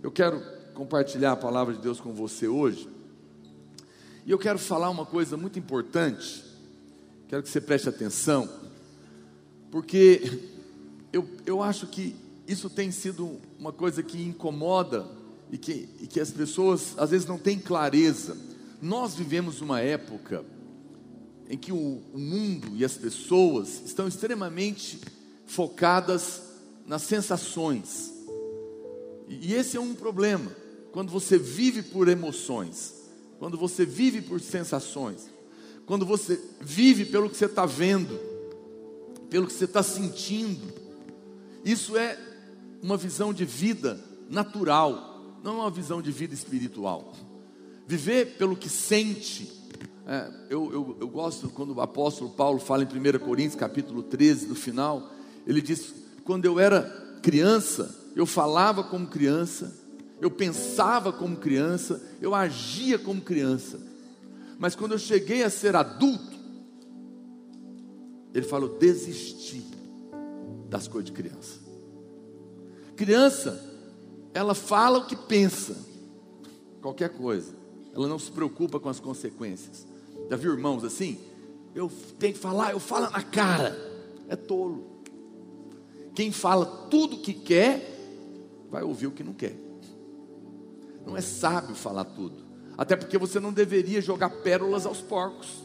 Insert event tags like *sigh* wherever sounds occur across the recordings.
Eu quero compartilhar a palavra de Deus com você hoje. E eu quero falar uma coisa muito importante. Quero que você preste atenção. Porque eu, eu acho que isso tem sido uma coisa que incomoda e que, e que as pessoas às vezes não têm clareza. Nós vivemos uma época em que o, o mundo e as pessoas estão extremamente focadas nas sensações. E, esse é um problema. Quando você vive por emoções, quando você vive por sensações, quando você vive pelo que você está vendo, pelo que você está sentindo, isso é uma visão de vida natural, não é uma visão de vida espiritual. Viver pelo que sente, é, eu, eu, eu gosto quando o apóstolo Paulo fala em 1 Coríntios capítulo 13, no final, ele diz: quando eu era criança, eu falava como criança, eu pensava como criança, eu agia como criança, mas quando eu cheguei a ser adulto, ele falou: desisti das coisas de criança. Criança, ela fala o que pensa, qualquer coisa, ela não se preocupa com as consequências. Já viu irmãos assim? Eu tenho que falar, eu falo na cara. É tolo. Quem fala tudo o que quer, vai ouvir o que não quer. Não é sábio falar tudo. Até porque você não deveria jogar pérolas aos porcos.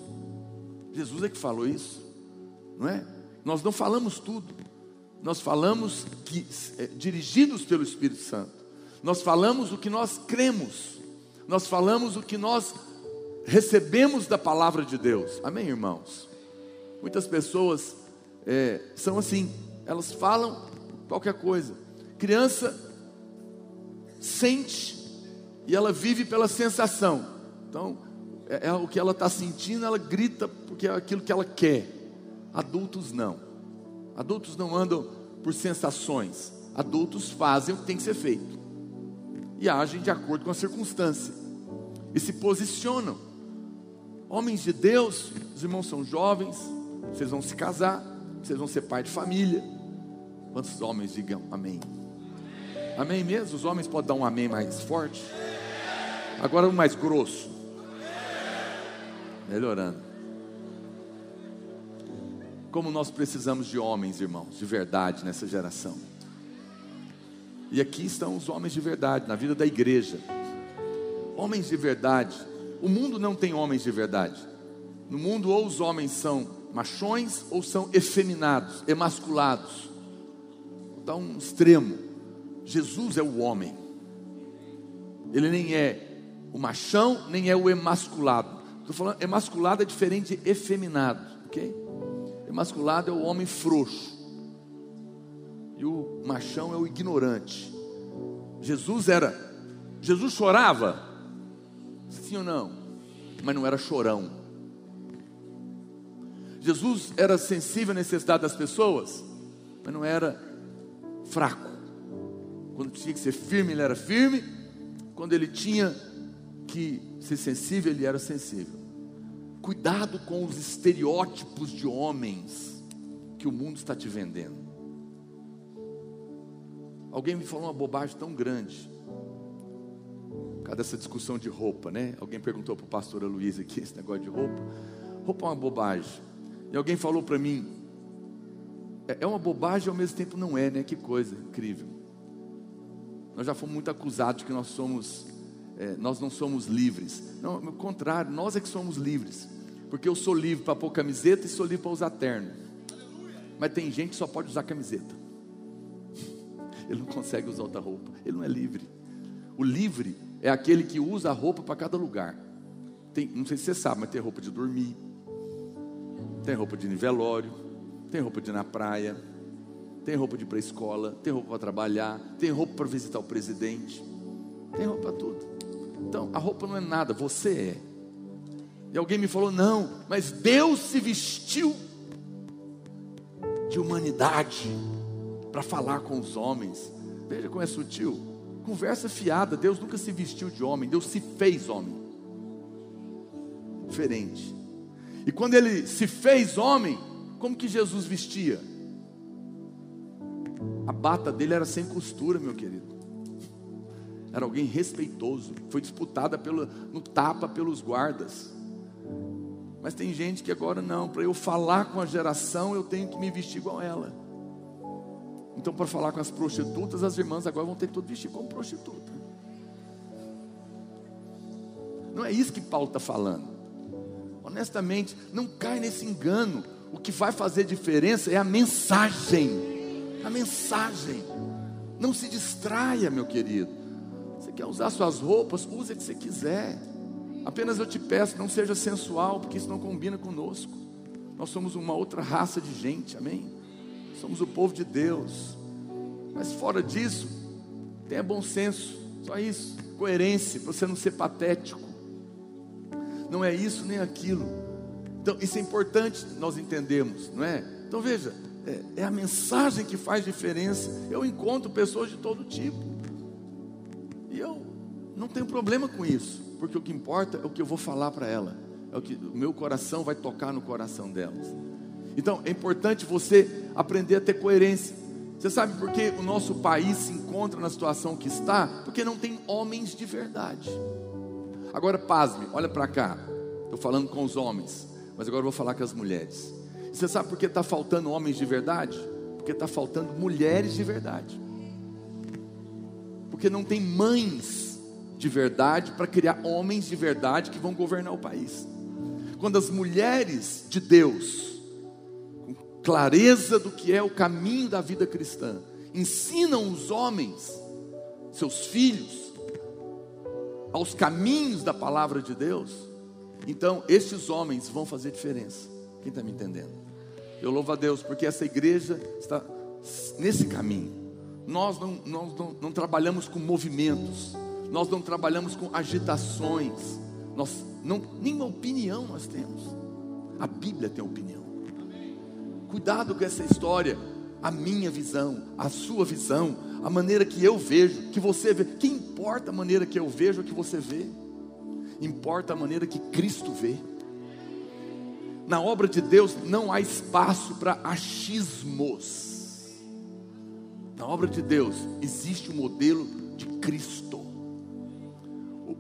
Jesus é que falou isso, não é? Nós não falamos tudo. Nós falamos que é, dirigidos pelo Espírito Santo. Nós falamos o que nós cremos. Nós falamos o que nós recebemos da palavra de Deus. Amém, irmãos? Muitas pessoas é, são assim, elas falam qualquer coisa. Criança sente e ela vive pela sensação. Então, é, é o que ela está sentindo, ela grita porque é aquilo que ela quer. Adultos não. Adultos não andam por sensações. Adultos fazem o que tem que ser feito e agem de acordo com a circunstância e se posicionam. Homens de Deus, os irmãos são jovens, vocês vão se casar, vocês vão ser pai de família. Quantos homens digam amém? Amém mesmo? Os homens podem dar um amém mais forte? Agora um mais grosso. Melhorando. Como nós precisamos de homens, irmãos, de verdade nessa geração. E aqui estão os homens de verdade na vida da igreja. Homens de verdade o mundo não tem homens de verdade. No mundo, ou os homens são machões ou são efeminados, emasculados. Dá um extremo. Jesus é o homem. Ele nem é o machão, nem é o emasculado. Estou falando, emasculado é diferente de efeminado, ok? Emasculado é o homem frouxo. E o machão é o ignorante. Jesus era. Jesus chorava Sim ou não? Mas não era chorão. Jesus era sensível à necessidade das pessoas, mas não era fraco. Quando tinha que ser firme, ele era firme. Quando ele tinha que ser sensível, ele era sensível. Cuidado com os estereótipos de homens que o mundo está te vendendo. Alguém me falou uma bobagem tão grande causa dessa discussão de roupa, né? Alguém perguntou para o pastor Luiz aqui esse negócio de roupa. Roupa é uma bobagem. E alguém falou para mim, é, é uma bobagem e ao mesmo tempo não é, né? Que coisa incrível. Nós já fomos muito acusados de que nós somos, é, nós não somos livres. Não, ao contrário, nós é que somos livres. Porque eu sou livre para pôr camiseta e sou livre para usar terno. Mas tem gente que só pode usar camiseta. *laughs* Ele não consegue usar outra roupa. Ele não é livre. O livre é aquele que usa a roupa para cada lugar. Tem, não sei se você sabe, mas tem roupa de dormir, tem roupa de nivelório, tem roupa de ir na praia, tem roupa de ir para a escola, tem roupa para trabalhar, tem roupa para visitar o presidente, tem roupa para tudo. Então, a roupa não é nada, você é. E alguém me falou: não, mas Deus se vestiu de humanidade para falar com os homens. Veja como é sutil. Conversa fiada, Deus nunca se vestiu de homem, Deus se fez homem. Diferente. E quando ele se fez homem, como que Jesus vestia? Bata dele era sem costura, meu querido. era alguém respeitoso, foi disputada pelo, no tapa pelos guardas. Mas tem gente que agora não, para eu falar com a geração, eu tenho que me vestir igual ela. Então, para falar com as prostitutas, as irmãs agora vão ter que tudo vestir como prostituta. Não é isso que Paulo está falando. Honestamente, não cai nesse engano. O que vai fazer diferença é a mensagem. A mensagem. Não se distraia, meu querido. Você quer usar suas roupas? Use a que você quiser. Apenas eu te peço, não seja sensual, porque isso não combina conosco. Nós somos uma outra raça de gente, amém? Somos o povo de Deus. Mas fora disso, tenha bom senso, só isso. Coerência, para você não ser patético. Não é isso nem aquilo. Então, isso é importante nós entendemos, não é? Então veja, é, é a mensagem que faz diferença. Eu encontro pessoas de todo tipo. E eu não tenho problema com isso porque o que importa é o que eu vou falar para ela, é o que o meu coração vai tocar no coração delas. Então é importante você aprender a ter coerência. Você sabe por que o nosso país se encontra na situação que está? Porque não tem homens de verdade. Agora, pasme, olha para cá. Estou falando com os homens, mas agora vou falar com as mulheres. Você sabe por que está faltando homens de verdade? Porque está faltando mulheres de verdade. Porque não tem mães de verdade para criar homens de verdade que vão governar o país. Quando as mulheres de Deus, com clareza do que é o caminho da vida cristã, ensinam os homens, seus filhos, aos caminhos da palavra de Deus, então estes homens vão fazer diferença. Quem está me entendendo? Eu louvo a Deus porque essa igreja está nesse caminho. Nós não, nós não, não trabalhamos com movimentos, nós não trabalhamos com agitações, nós não, nenhuma opinião nós temos. A Bíblia tem opinião. Cuidado com essa história. A minha visão, a sua visão, a maneira que eu vejo, que você vê. Que importa a maneira que eu vejo ou que você vê? Importa a maneira que Cristo vê. Na obra de Deus não há espaço para achismos. Na obra de Deus existe o modelo de Cristo.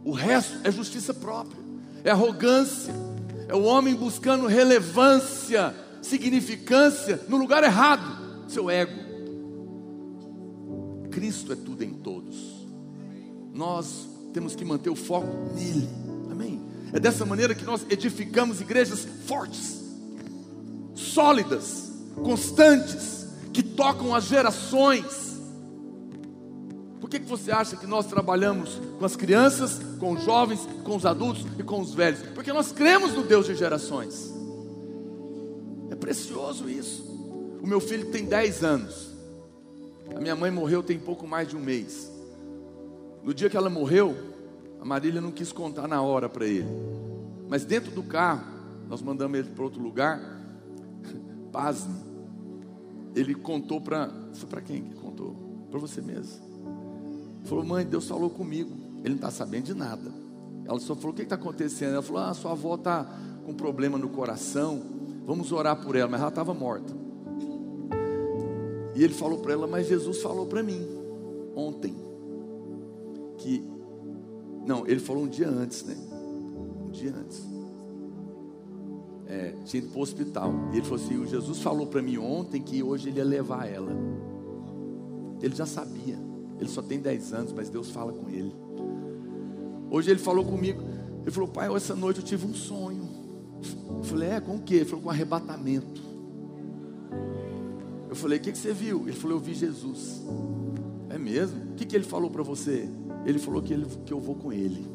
O resto é justiça própria, é arrogância, é o homem buscando relevância, significância no lugar errado, seu ego. Cristo é tudo em todos. Nós temos que manter o foco nele. É dessa maneira que nós edificamos igrejas fortes, sólidas, constantes, que tocam as gerações que, que você acha que nós trabalhamos com as crianças, com os jovens, com os adultos e com os velhos? Porque nós cremos no Deus de gerações. É precioso isso. O meu filho tem 10 anos. A minha mãe morreu tem pouco mais de um mês. No dia que ela morreu, a Marília não quis contar na hora para ele. Mas dentro do carro, nós mandamos ele para outro lugar. *laughs* Pasme. Ele contou para. Foi para quem que contou? Para você mesmo. Falou, mãe, Deus falou comigo. Ele não está sabendo de nada. Ela só falou: o que está acontecendo? Ela falou: ah, sua avó está com problema no coração. Vamos orar por ela. Mas ela estava morta. E ele falou para ela: mas Jesus falou para mim ontem. Não, ele falou um dia antes, né? Um dia antes. É, tinha ido para o hospital. E ele falou assim: Jesus falou para mim ontem que hoje ele ia levar ela. Ele já sabia. Ele só tem 10 anos, mas Deus fala com ele. Hoje ele falou comigo. Ele falou, pai, essa noite eu tive um sonho. Eu falei, é, com o quê? Ele falou, com arrebatamento. Eu falei, o que, que você viu? Ele falou, eu vi Jesus. É mesmo? O que, que ele falou para você? Ele falou que, ele, que eu vou com ele.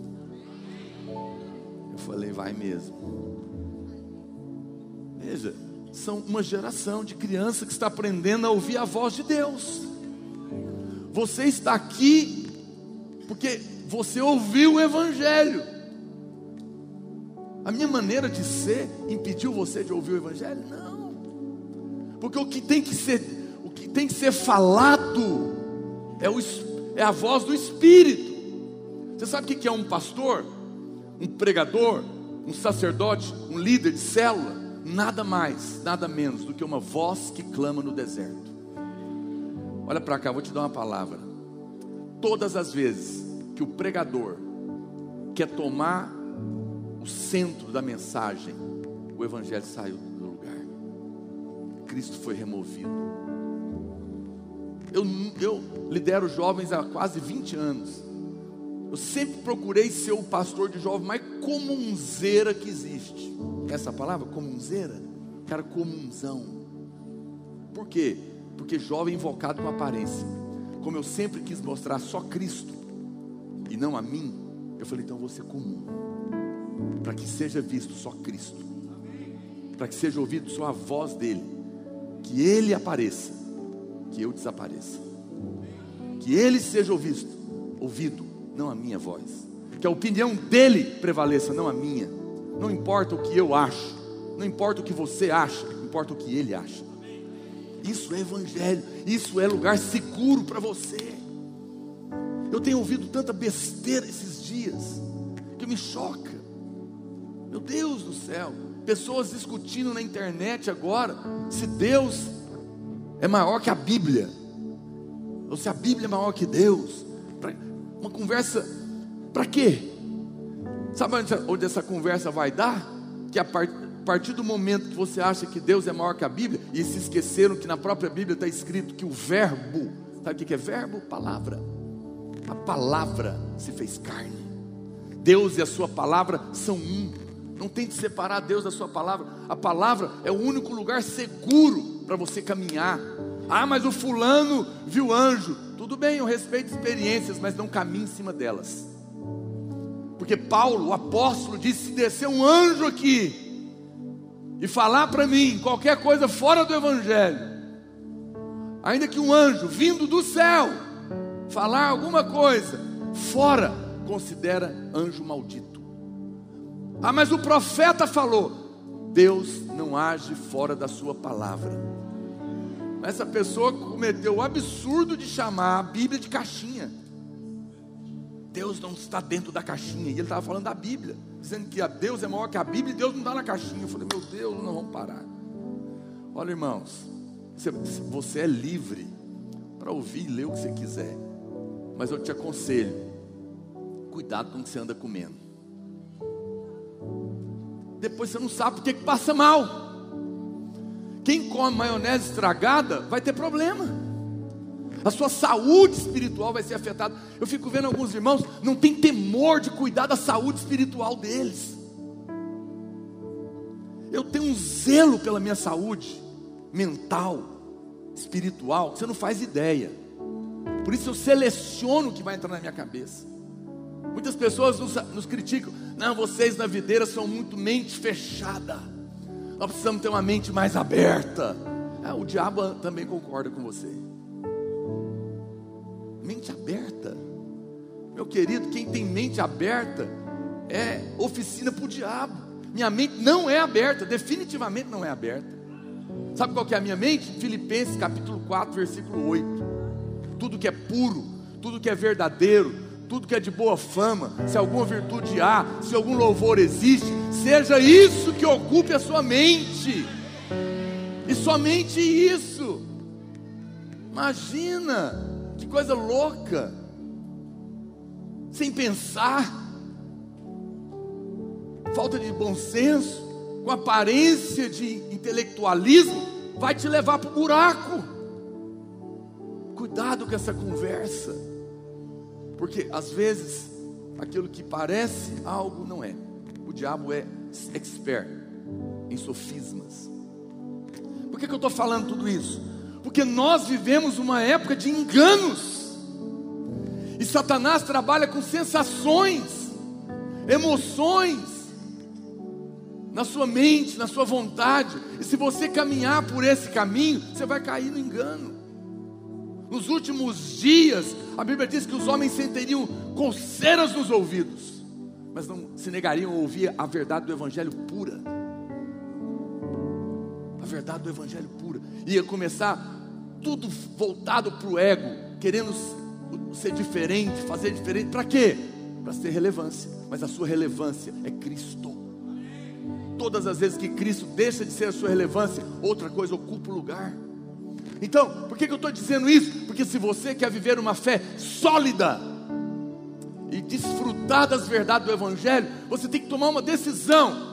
Eu falei, vai mesmo. Veja, são uma geração de criança que está aprendendo a ouvir a voz de Deus. Você está aqui porque você ouviu o Evangelho. A minha maneira de ser impediu você de ouvir o Evangelho? Não. Porque o que tem que ser, o que tem que ser falado é, o, é a voz do Espírito. Você sabe o que é um pastor? Um pregador? Um sacerdote? Um líder de célula? Nada mais, nada menos do que uma voz que clama no deserto. Olha para cá, vou te dar uma palavra. Todas as vezes que o pregador quer tomar o centro da mensagem, o evangelho saiu do lugar. Cristo foi removido. Eu, eu lidero jovens há quase 20 anos. Eu sempre procurei ser o pastor de jovem mais comunzeira que existe. Essa palavra, comunzeira? Cara, comunzão. Por quê? Porque jovem invocado com aparência. Como eu sempre quis mostrar só Cristo e não a mim, eu falei, então vou ser comum. Para que seja visto só Cristo. Para que seja ouvido só a voz dele. Que ele apareça, que eu desapareça. Que ele seja ouvido, ouvido não a minha voz. Que a opinião dele prevaleça, não a minha. Não importa o que eu acho, não importa o que você acha, importa o que ele acha. Isso é evangelho, isso é lugar seguro para você. Eu tenho ouvido tanta besteira esses dias que me choca. Meu Deus do céu, pessoas discutindo na internet agora se Deus é maior que a Bíblia, ou se a Bíblia é maior que Deus. Uma conversa para quê? Sabe onde essa conversa vai dar? Que a partir do momento que você acha que Deus é maior que a Bíblia, e se esqueceram que na própria Bíblia está escrito que o verbo, sabe o que é verbo? Palavra. A palavra se fez carne. Deus e a sua palavra são um. Não tente separar Deus da sua palavra. A palavra é o único lugar seguro para você caminhar. Ah, mas o fulano viu anjo. Tudo bem, eu respeito experiências, mas não caminhe em cima delas. Porque Paulo, o apóstolo, disse: se descer um anjo aqui e falar para mim qualquer coisa fora do evangelho, ainda que um anjo vindo do céu falar alguma coisa fora, considera anjo maldito. Ah, mas o profeta falou: Deus não age fora da sua palavra. Essa pessoa cometeu o absurdo de chamar a Bíblia de caixinha. Deus não está dentro da caixinha. E ele estava falando da Bíblia, dizendo que Deus é maior que a Bíblia e Deus não está na caixinha. Eu falei, meu Deus, não vamos parar. Olha, irmãos, você é livre para ouvir e ler o que você quiser. Mas eu te aconselho, cuidado com o que você anda comendo. Depois você não sabe porque que passa mal. Quem come maionese estragada vai ter problema. A sua saúde espiritual vai ser afetada. Eu fico vendo alguns irmãos não tem temor de cuidar da saúde espiritual deles. Eu tenho um zelo pela minha saúde mental, espiritual, que você não faz ideia. Por isso eu seleciono o que vai entrar na minha cabeça. Muitas pessoas nos, nos criticam. Não, vocês na videira são muito mente fechada. Nós precisamos ter uma mente mais aberta. Ah, o diabo também concorda com você. Mente aberta. Meu querido, quem tem mente aberta é oficina para o diabo. Minha mente não é aberta, definitivamente não é aberta. Sabe qual que é a minha mente? Filipenses capítulo 4, versículo 8. Tudo que é puro, tudo que é verdadeiro, tudo que é de boa fama, se alguma virtude há, se algum louvor existe, seja isso que ocupe a sua mente, e somente isso. Imagina, que coisa louca, sem pensar, falta de bom senso, com aparência de intelectualismo, vai te levar para o buraco. Cuidado com essa conversa, porque às vezes aquilo que parece algo não é. O diabo é expert em sofismas. Por que, que eu estou falando tudo isso? Porque nós vivemos uma época de enganos. E Satanás trabalha com sensações, emoções, na sua mente, na sua vontade. E se você caminhar por esse caminho, você vai cair no engano. Nos últimos dias, a Bíblia diz que os homens sentiriam coceiras nos ouvidos mas não se negariam a ouvir a verdade do Evangelho pura. A verdade do Evangelho pura. Ia começar tudo voltado para o ego, querendo ser diferente, fazer diferente. Para quê? Para ter relevância. Mas a sua relevância é Cristo. Todas as vezes que Cristo deixa de ser a sua relevância, outra coisa ocupa o lugar. Então, por que, que eu estou dizendo isso? Porque se você quer viver uma fé sólida, e, desfrutar das verdades do Evangelho, você tem que tomar uma decisão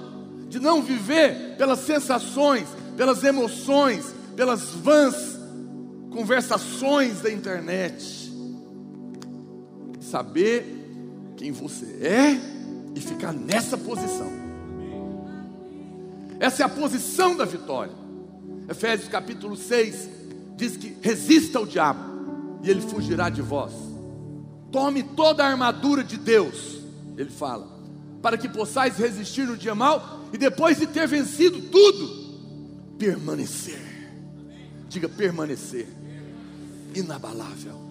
de não viver pelas sensações, pelas emoções, pelas vãs conversações da internet. Saber quem você é e ficar nessa posição. Essa é a posição da vitória. Efésios capítulo 6 diz que resista ao diabo e ele fugirá de vós. Tome toda a armadura de Deus, ele fala, para que possais resistir no dia mal e depois de ter vencido tudo, permanecer. Diga permanecer, inabalável.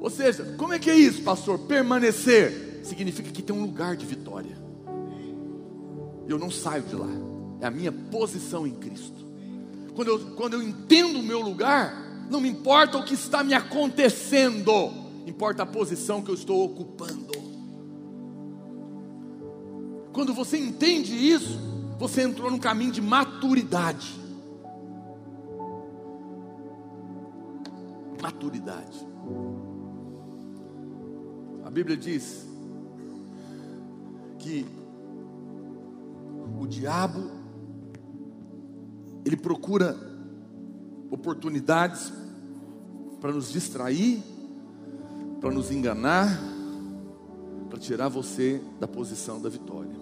Ou seja, como é que é isso, pastor? Permanecer significa que tem um lugar de vitória. Eu não saio de lá, é a minha posição em Cristo. Quando eu, quando eu entendo o meu lugar, não me importa o que está me acontecendo, importa a posição que eu estou ocupando. Quando você entende isso, você entrou num caminho de maturidade. Maturidade. A Bíblia diz que o diabo ele procura oportunidades para nos distrair, para nos enganar, para tirar você da posição da vitória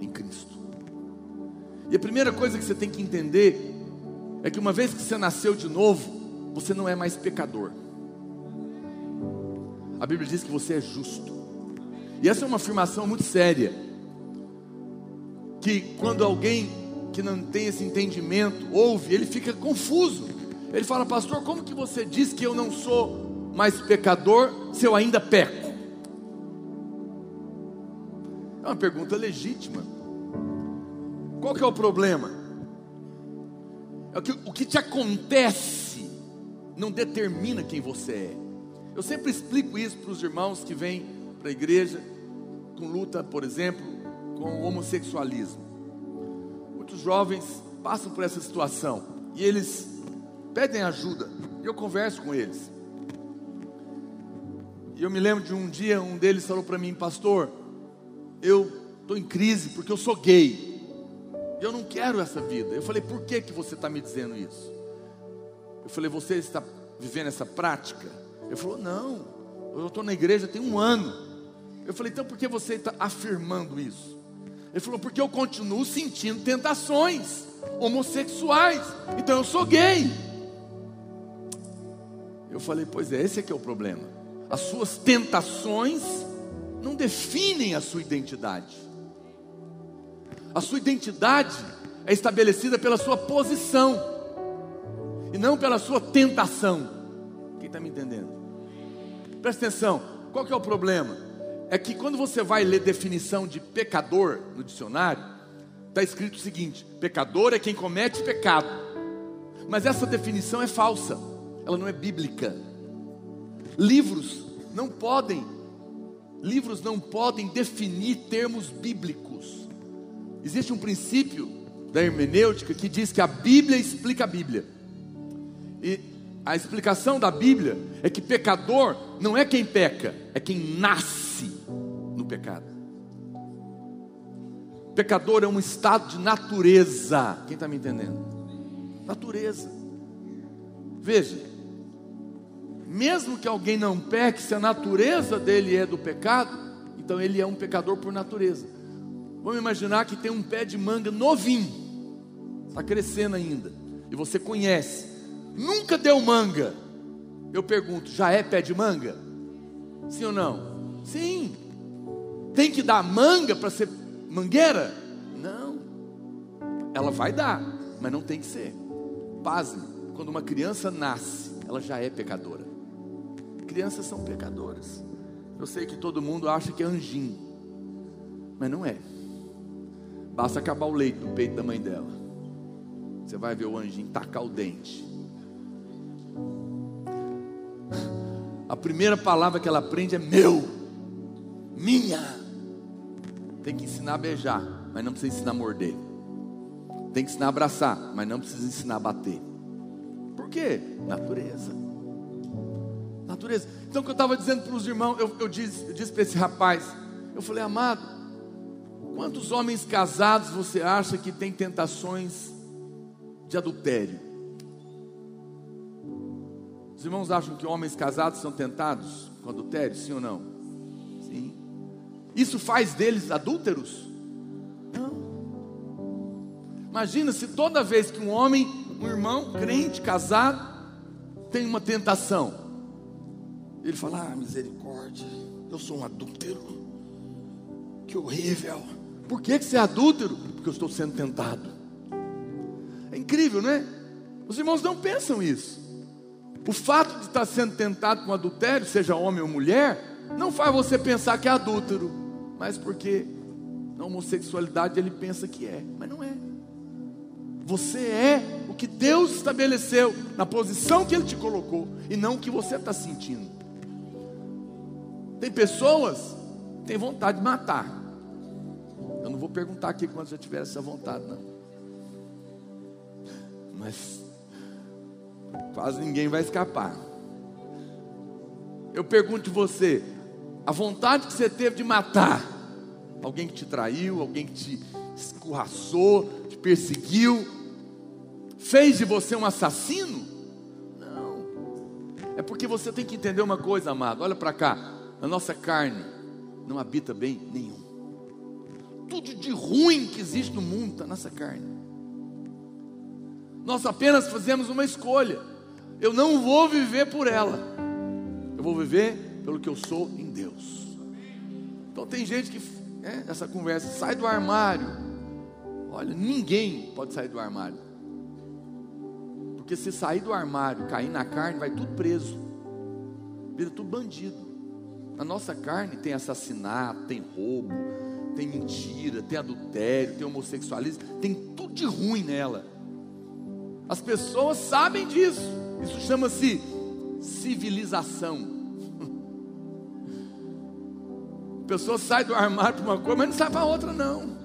em Cristo. E a primeira coisa que você tem que entender é que uma vez que você nasceu de novo, você não é mais pecador. A Bíblia diz que você é justo. E essa é uma afirmação muito séria. Que quando alguém que não tem esse entendimento ouve, ele fica confuso. Ele fala, pastor, como que você diz que eu não sou mais pecador se eu ainda peco? É uma pergunta legítima. Qual que é o problema? É que, o que te acontece não determina quem você é. Eu sempre explico isso para os irmãos que vêm para a igreja com luta, por exemplo, com o homossexualismo. Muitos jovens passam por essa situação e eles pedem ajuda. E eu converso com eles. E eu me lembro de um dia, um deles falou para mim, pastor, eu estou em crise porque eu sou gay. Eu não quero essa vida. Eu falei, por que, que você está me dizendo isso? Eu falei, você está vivendo essa prática? Ele falou, não, eu estou na igreja tem um ano. Eu falei, então por que você está afirmando isso? Ele falou, porque eu continuo sentindo tentações homossexuais, então eu sou gay. Eu falei, pois é, esse é que é o problema. As suas tentações não definem a sua identidade. A sua identidade é estabelecida pela sua posição e não pela sua tentação. Quem está me entendendo? Presta atenção. Qual que é o problema? É que quando você vai ler definição de pecador no dicionário, está escrito o seguinte: pecador é quem comete pecado. Mas essa definição é falsa, ela não é bíblica. Livros não podem Livros não podem definir termos bíblicos. Existe um princípio da hermenêutica que diz que a Bíblia explica a Bíblia. E a explicação da Bíblia é que pecador não é quem peca, é quem nasce no pecado. Pecador é um estado de natureza. Quem está me entendendo? Natureza. Veja, mesmo que alguém não peque, se a natureza dele é do pecado, então ele é um pecador por natureza. Vamos imaginar que tem um pé de manga novinho, está crescendo ainda, e você conhece, nunca deu manga. Eu pergunto, já é pé de manga? Sim ou não? Sim. Tem que dar manga para ser mangueira? Não. Ela vai dar, mas não tem que ser. Pasme, quando uma criança nasce, ela já é pecadora crianças são pecadoras. Eu sei que todo mundo acha que é anjinho, mas não é. Basta acabar o leite no peito da mãe dela. Você vai ver o anjinho tacar o dente. A primeira palavra que ela aprende é meu, minha. Tem que ensinar a beijar, mas não precisa ensinar a morder. Tem que ensinar a abraçar, mas não precisa ensinar a bater. Por quê? Natureza Natureza. Então, o que eu estava dizendo para os irmãos, eu, eu disse, eu disse para esse rapaz, eu falei, amado, quantos homens casados você acha que tem tentações de adultério? Os irmãos acham que homens casados são tentados com adultério, sim ou não? Isso faz deles adúlteros? Não. Imagina se toda vez que um homem, um irmão crente, casado, tem uma tentação, ele fala: Ah, misericórdia, eu sou um adúltero, que horrível. Por que, que você é adúltero? Porque eu estou sendo tentado. É incrível, né? Os irmãos não pensam isso. O fato de estar sendo tentado com adultério, seja homem ou mulher, não faz você pensar que é adúltero, mas porque na homossexualidade ele pensa que é, mas não é. Você é o que Deus estabeleceu, na posição que Ele te colocou, e não o que você está sentindo. Tem pessoas que têm vontade de matar. Eu não vou perguntar aqui quando já tiver essa vontade, não. Mas quase ninguém vai escapar. Eu pergunto você, a vontade que você teve de matar, alguém que te traiu, alguém que te escorraçou, te perseguiu, fez de você um assassino? Não. É porque você tem que entender uma coisa, amado. Olha para cá. A nossa carne não habita bem nenhum. Tudo de ruim que existe no mundo está nessa carne. Nós apenas fazemos uma escolha. Eu não vou viver por ela. Eu vou viver pelo que eu sou em Deus. Então tem gente que é, essa conversa sai do armário. Olha, ninguém pode sair do armário. Porque se sair do armário, cair na carne, vai tudo preso. Vira tudo bandido. Na nossa carne tem assassinato, tem roubo, tem mentira, tem adultério, tem homossexualismo, tem tudo de ruim nela. As pessoas sabem disso. Isso chama-se civilização. Pessoa sai do armário para uma coisa, mas não sai para outra, não.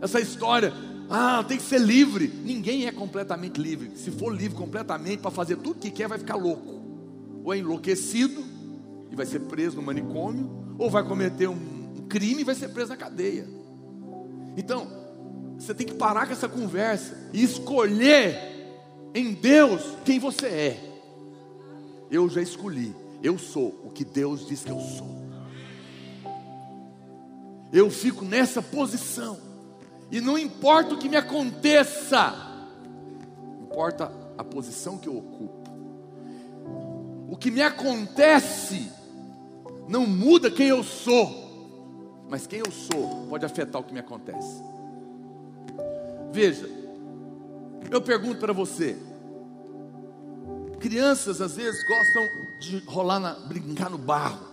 Essa história, ah, tem que ser livre. Ninguém é completamente livre. Se for livre completamente para fazer tudo que quer, vai ficar louco. Ou é enlouquecido e vai ser preso no manicômio, ou vai cometer um crime e vai ser preso na cadeia. Então, você tem que parar com essa conversa e escolher em Deus quem você é. Eu já escolhi, eu sou o que Deus diz que eu sou. Eu fico nessa posição, e não importa o que me aconteça, importa a posição que eu ocupo. O que me acontece não muda quem eu sou, mas quem eu sou pode afetar o que me acontece. Veja, eu pergunto para você: crianças às vezes gostam de rolar na, brincar no barro,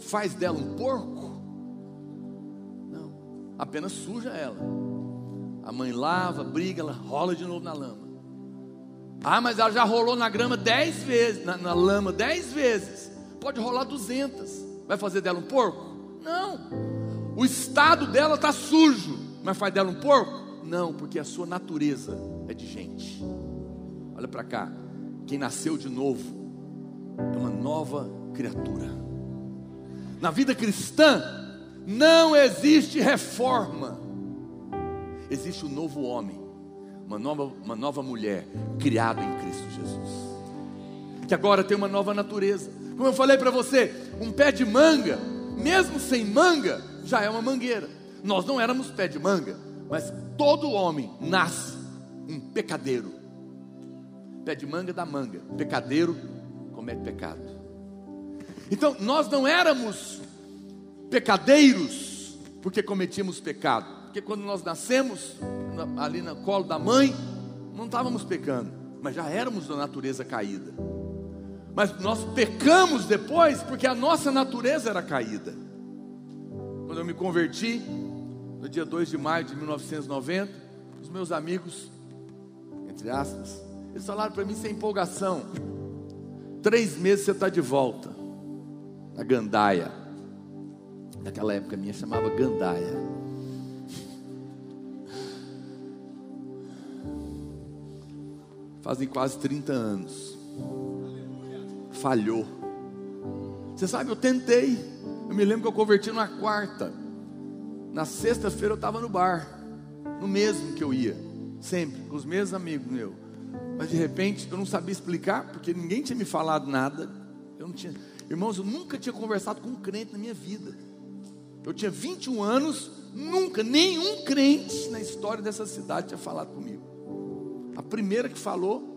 faz dela um porco? Não, apenas suja ela. A mãe lava, briga, ela rola de novo na lama. Ah, mas ela já rolou na grama dez vezes, na, na lama dez vezes. Pode rolar duzentas. Vai fazer dela um porco? Não. O estado dela está sujo, mas faz dela um porco? Não, porque a sua natureza é de gente. Olha para cá. Quem nasceu de novo é uma nova criatura. Na vida cristã não existe reforma. Existe um novo homem uma nova, uma nova mulher criada em Cristo Jesus, que agora tem uma nova natureza. Como eu falei para você, um pé de manga, mesmo sem manga, já é uma mangueira. Nós não éramos pé de manga, mas todo homem nasce um pecadeiro. Pé de manga da manga, pecadeiro comete pecado. Então nós não éramos pecadeiros porque cometíamos pecado porque quando nós nascemos, ali no colo da mãe, não estávamos pecando, mas já éramos da natureza caída. Mas nós pecamos depois porque a nossa natureza era caída. Quando eu me converti, no dia 2 de maio de 1990, os meus amigos, entre aspas, eles falaram para mim sem empolgação: três meses você está de volta, na Gandaia. Naquela época minha chamava Gandaia. Fazem quase 30 anos. falhou. Você sabe, eu tentei. Eu me lembro que eu converti na quarta. Na sexta-feira eu estava no bar, no mesmo que eu ia, sempre, com os mesmos amigos meus. Mas de repente eu não sabia explicar, porque ninguém tinha me falado nada. Eu não tinha, irmãos, eu nunca tinha conversado com um crente na minha vida. Eu tinha 21 anos, nunca nenhum crente na história dessa cidade tinha falado comigo. A primeira que falou,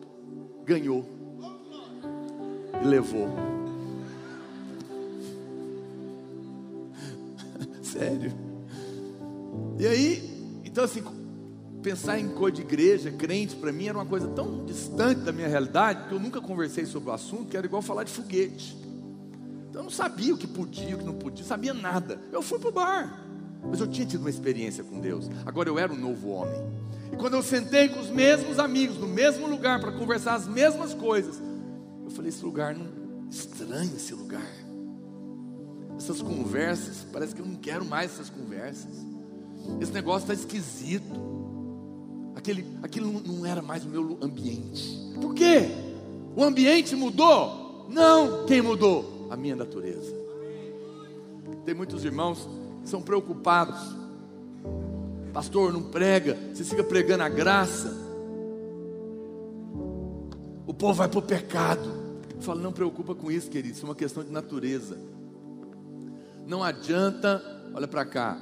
ganhou e levou. *laughs* Sério. E aí, então assim, pensar em coisa de igreja, crente, para mim era uma coisa tão distante da minha realidade que eu nunca conversei sobre o assunto, que era igual falar de foguete. Eu não sabia o que podia, o que não podia, sabia nada. Eu fui para o bar, mas eu tinha tido uma experiência com Deus. Agora eu era um novo homem. E quando eu sentei com os mesmos amigos, no mesmo lugar, para conversar as mesmas coisas, eu falei: esse lugar não. Estranho esse lugar. Essas conversas, parece que eu não quero mais essas conversas. Esse negócio está esquisito. Aquele, aquilo não era mais o meu ambiente. Por quê? O ambiente mudou? Não. Quem mudou? A minha natureza. Tem muitos irmãos que são preocupados. Pastor, não prega, você fica pregando a graça. O povo vai para o pecado. Eu falo, não preocupa com isso, querido, isso é uma questão de natureza. Não adianta, olha para cá,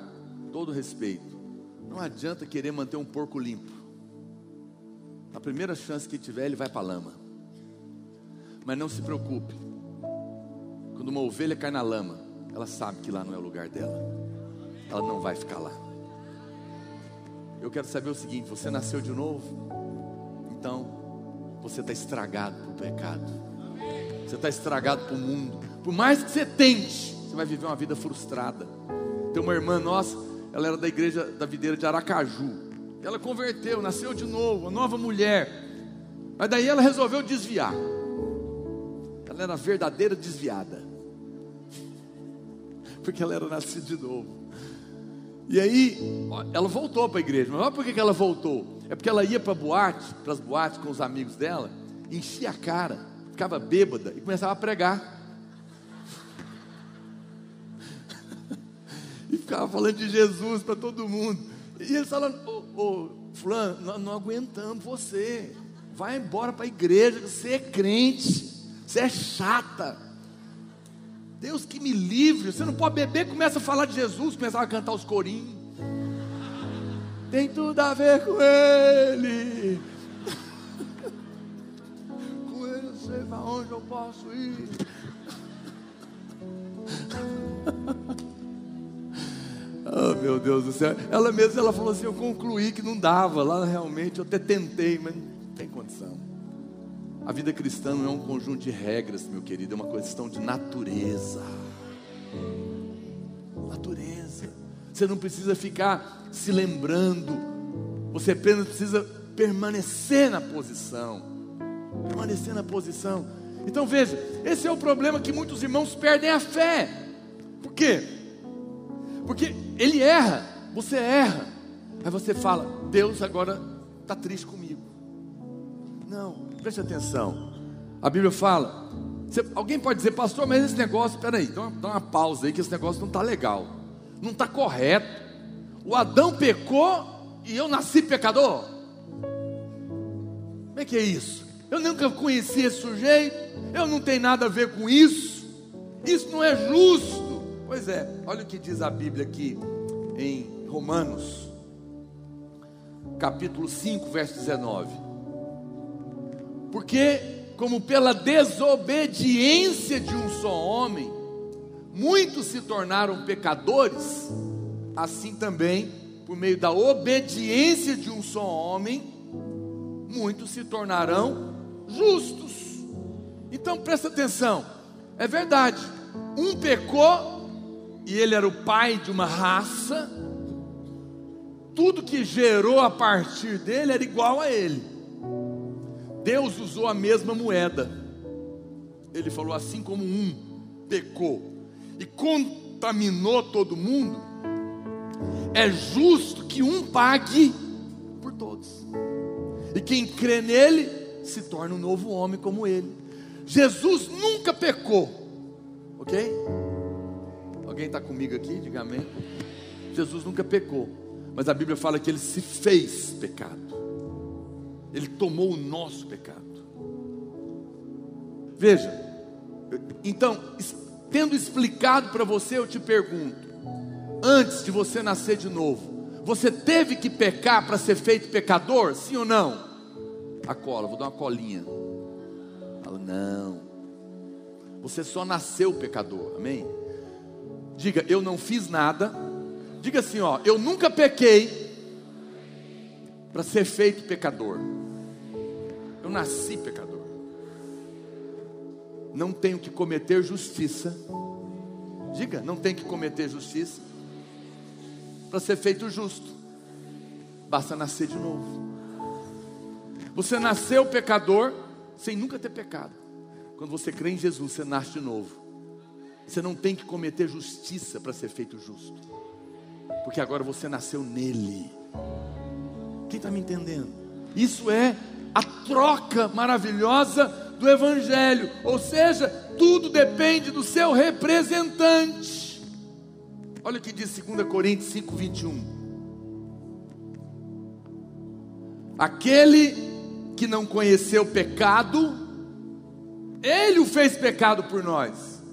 todo respeito. Não adianta querer manter um porco limpo. Na primeira chance que tiver, ele vai para a lama. Mas não se preocupe. Quando uma ovelha cai na lama, ela sabe que lá não é o lugar dela. Ela não vai ficar lá. Eu quero saber o seguinte: você nasceu de novo? Então, você está estragado para o pecado. Você está estragado para o mundo. Por mais que você tente, você vai viver uma vida frustrada. Tem uma irmã nossa, ela era da igreja da videira de Aracaju. Ela converteu, nasceu de novo, uma nova mulher. Mas daí ela resolveu desviar. Ela era verdadeira desviada. Porque ela era nascida de novo. E aí, ela voltou para a igreja. Mas olha por que ela voltou. É porque ela ia para boate, para as boates com os amigos dela, enchia a cara, ficava bêbada e começava a pregar. *laughs* e ficava falando de Jesus para todo mundo. E eles falando, ô, ô fulano, nós não aguentamos você. Vai embora para a igreja, você é crente, você é chata. Deus que me livre, você não pode beber, começa a falar de Jesus, começava a cantar os corinhos. Tem tudo a ver com ele. com ele eu sei para onde eu posso ir. Oh, meu Deus do céu. Ela mesma ela falou assim: Eu concluí que não dava. Lá realmente eu até tentei, mas não tem condição. A vida cristã não é um conjunto de regras, meu querido, é uma questão de natureza. Natureza. Você não precisa ficar se lembrando, você apenas precisa permanecer na posição. Permanecer na posição. Então veja, esse é o problema que muitos irmãos perdem a fé. Por quê? Porque ele erra, você erra. Aí você fala: Deus agora está triste comigo. Não, preste atenção. A Bíblia fala. Você, alguém pode dizer, pastor, mas esse negócio, peraí, dá uma, dá uma pausa aí, que esse negócio não está legal, não está correto. O Adão pecou e eu nasci pecador. Como é que é isso? Eu nunca conheci esse sujeito, eu não tenho nada a ver com isso, isso não é justo. Pois é, olha o que diz a Bíblia aqui em Romanos, capítulo 5, verso 19. Porque, como pela desobediência de um só homem, muitos se tornaram pecadores, assim também, por meio da obediência de um só homem, muitos se tornarão justos. Então presta atenção, é verdade, um pecou e ele era o pai de uma raça, tudo que gerou a partir dele era igual a ele. Deus usou a mesma moeda. Ele falou assim como um pecou e contaminou todo mundo, é justo que um pague por todos. E quem crê nele se torna um novo homem como ele. Jesus nunca pecou, ok? Alguém está comigo aqui? Diga amém. Jesus nunca pecou, mas a Bíblia fala que ele se fez pecado, ele tomou o nosso pecado. Veja, então, tendo explicado para você, eu te pergunto: antes de você nascer de novo, você teve que pecar para ser feito pecador? Sim ou não? A cola, vou dar uma colinha. Fala, não. Você só nasceu pecador, amém? Diga, eu não fiz nada. Diga assim, ó, eu nunca pequei para ser feito pecador. Eu nasci pecador. Não tenho que cometer justiça. Diga, não tenho que cometer justiça para ser feito justo. Basta nascer de novo. Você nasceu pecador sem nunca ter pecado. Quando você crê em Jesus, você nasce de novo. Você não tem que cometer justiça para ser feito justo. Porque agora você nasceu nele. Quem está me entendendo? Isso é a troca maravilhosa do Evangelho. Ou seja, tudo depende do seu representante. Olha o que diz 2 Coríntios 5, 21. Aquele que não conheceu pecado, ele o fez pecado por nós,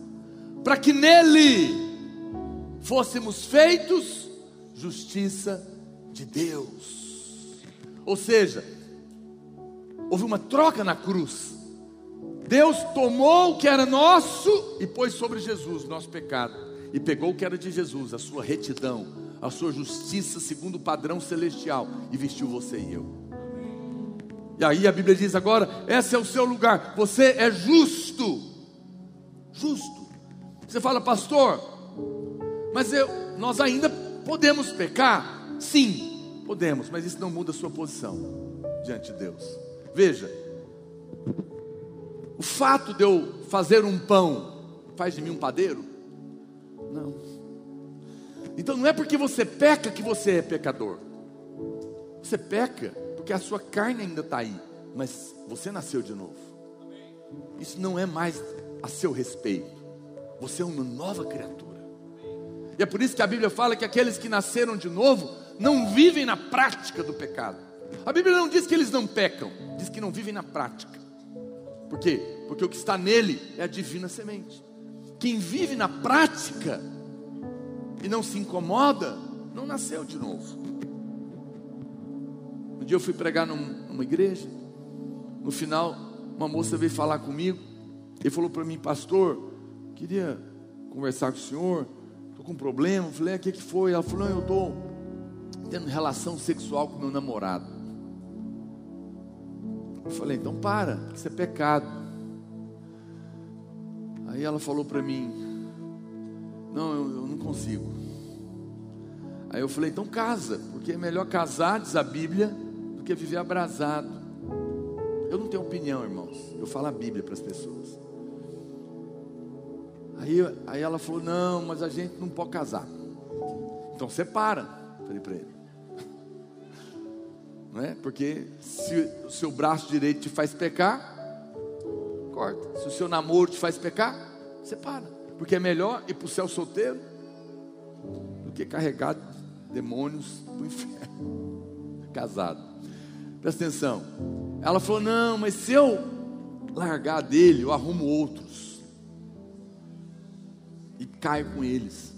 para que nele fôssemos feitos justiça de Deus. Ou seja, houve uma troca na cruz. Deus tomou o que era nosso e pôs sobre Jesus nosso pecado e pegou o que era de Jesus, a sua retidão, a sua justiça segundo o padrão celestial e vestiu você e eu. E aí a Bíblia diz agora: esse é o seu lugar, você é justo. Justo. Você fala, pastor, mas eu, nós ainda podemos pecar? Sim, podemos, mas isso não muda a sua posição diante de Deus. Veja, o fato de eu fazer um pão faz de mim um padeiro? Não. Então não é porque você peca que você é pecador. Você peca porque a sua carne ainda está aí, mas você nasceu de novo. Isso não é mais a seu respeito. Você é uma nova criatura. E é por isso que a Bíblia fala que aqueles que nasceram de novo não vivem na prática do pecado. A Bíblia não diz que eles não pecam, diz que não vivem na prática. Por quê? Porque o que está nele é a divina semente. Quem vive na prática e não se incomoda, não nasceu de novo. Um dia eu fui pregar num, numa igreja, no final, uma moça veio falar comigo e falou para mim, pastor, queria conversar com o senhor, estou com um problema. Eu falei, o é, que, que foi? Ela falou, eu estou tendo relação sexual com meu namorado. Eu falei, então para, isso é pecado. Aí ela falou para mim: Não, eu, eu, não consigo. Aí eu falei: Então casa, porque é melhor casar, diz a Bíblia, do que viver abrasado. Eu não tenho opinião, irmãos. Eu falo a Bíblia para as pessoas. Aí, aí ela falou: Não, mas a gente não pode casar. Então separa. Falei para ele. Não é? Porque se o seu braço direito te faz pecar, corta. Se o seu namoro te faz pecar, separa. Porque é melhor ir para o céu solteiro do que carregar demônios do inferno. *laughs* Casado. Presta atenção. Ela falou: Não, mas se eu largar dele, eu arrumo outros. E caio com eles.